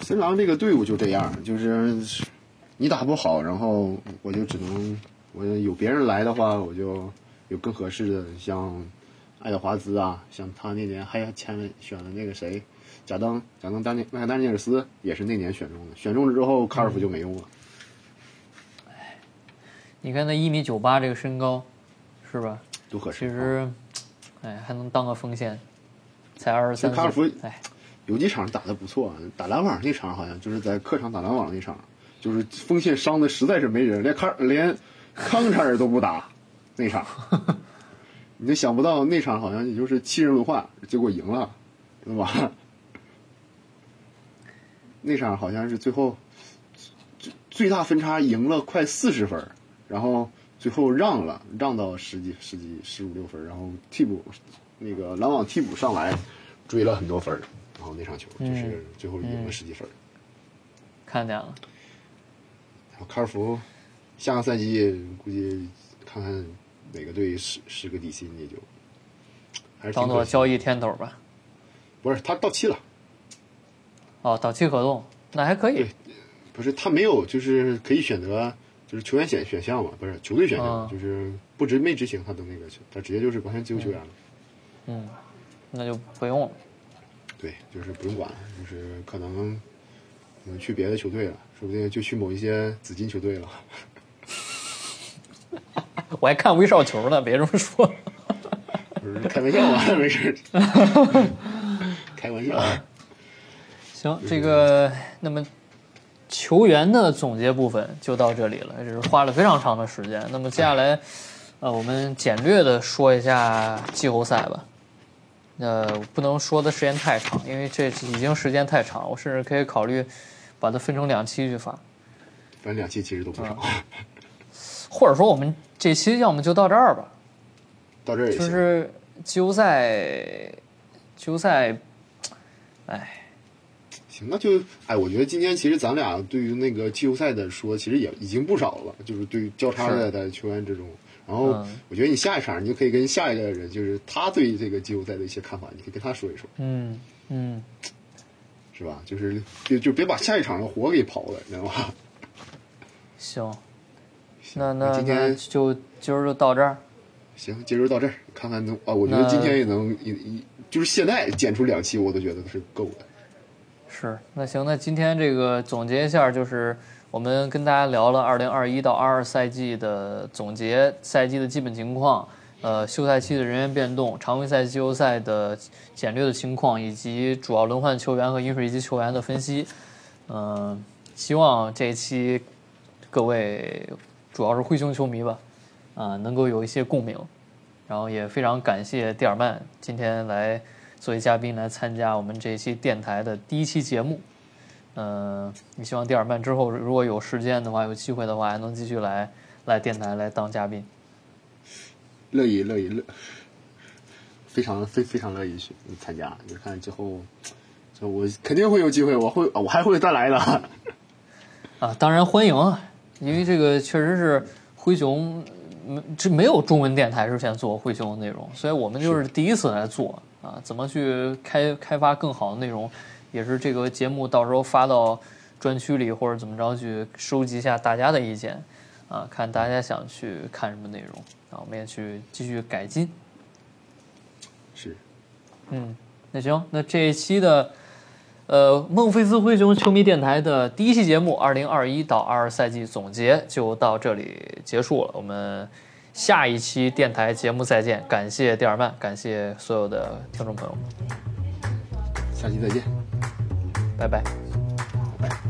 森狼这个队伍就这样，就是你打不好，然后我就只能我有别人来的话，我就有更合适的，像爱德华兹啊，像他那年还签选了那个谁，贾登，贾登丹尼麦克丹尼尔斯也是那年选中的，选中了之后，卡尔夫就没用了。哎你看那一米九八这个身高，是吧？多合适！其实，哎，还能当个锋线，才二十三卡尔夫岁。哎，有几场打的不错，打篮网那场好像就是在客场打篮网那场，就是锋线伤的实在是没人，连康连康查尔都不打那场。你就想不到那场好像也就是七人轮换，结果赢了，对吧？那场好像是最后最最大分差赢了快四十分，然后最后让了，让到十几十几十五六分，然后替补那个篮网替补上来追了很多分，然后那场球就是最后赢了十几分。看见了。然后卡尔福下个赛季估计看看哪个队是是个底薪，也就还是当做交易天头吧。不是他到期了。哦，到期合同那还可以。不是他没有，就是可以选择，就是球员选选项嘛，不是球队选项，啊就是不执没执行他的那个，他直接就是完全自由球员了。嗯，那就不用了。对，就是不用管了，就是可能可能去别的球队了，说不定就去某一些紫金球队了。我还看威少球呢，别这么说。不是开玩笑啊，没事，开玩笑啊。行，这个那么球员的总结部分就到这里了，这是花了非常长的时间。那么接下来，呃，我们简略的说一下季后赛吧。呃，不能说的时间太长，因为这已经时间太长，我甚至可以考虑把它分成两期去发，反正两期其实都不少，或者说我们这期要么就到这儿吧。到这儿也行。就是季后赛，季后赛，哎，行，那就哎，我觉得今天其实咱俩对于那个季后赛的说，其实也已经不少了，就是对于交叉的的球员之中。然后嗯我觉得你下一场，你就可以跟下一个人，就是他对这个季后赛的一些看法，你可以跟他说一说，嗯嗯，是吧？就是就就别把下一场的活给跑了，你知道吗？行，那那今那天就今儿就到这儿。行，今儿就到这儿，看看能啊，我觉得今天也能一一就是现在剪出两期，我都觉得是够的。是，那行，那今天这个总结一下，就是我们跟大家聊了二零二一到二二赛季的总结，赛季的基本情况，呃，休赛期的人员变动，常规赛、季后赛的简略的情况，以及主要轮换球员和饮水机球员的分析。嗯、希望这一期各位主要是灰熊球迷吧，啊、能够有一些共鸣。然后也非常感谢蒂尔曼今天来作为嘉宾来参加我们这一期电台的第一期节目。嗯、也希望第二半之后如果有时间的话，有机会的话，还能继续来来电台来当嘉宾。乐意乐意乐，非常非非常乐意去参加，你看之后，就我肯定会有机会，我会我还会再来的。啊，当然欢迎啊，因为这个确实是灰熊，没这没有中文电台之前做灰熊的内容，所以我们就是第一次来做啊。怎么去开开发更好的内容，也是这个节目到时候发到专区里或者怎么着去收集一下大家的意见啊，看大家想去看什么内容啊，我们也去继续改进。是，嗯，那行，那这一期的呃孟菲斯灰熊球迷电台的第一期节目，二零二一到二二赛季总结就到这里结束了。我们下一期电台节目再见，感谢蒂尔曼，感谢所有的听众朋友们，下期再见。拜拜。拜拜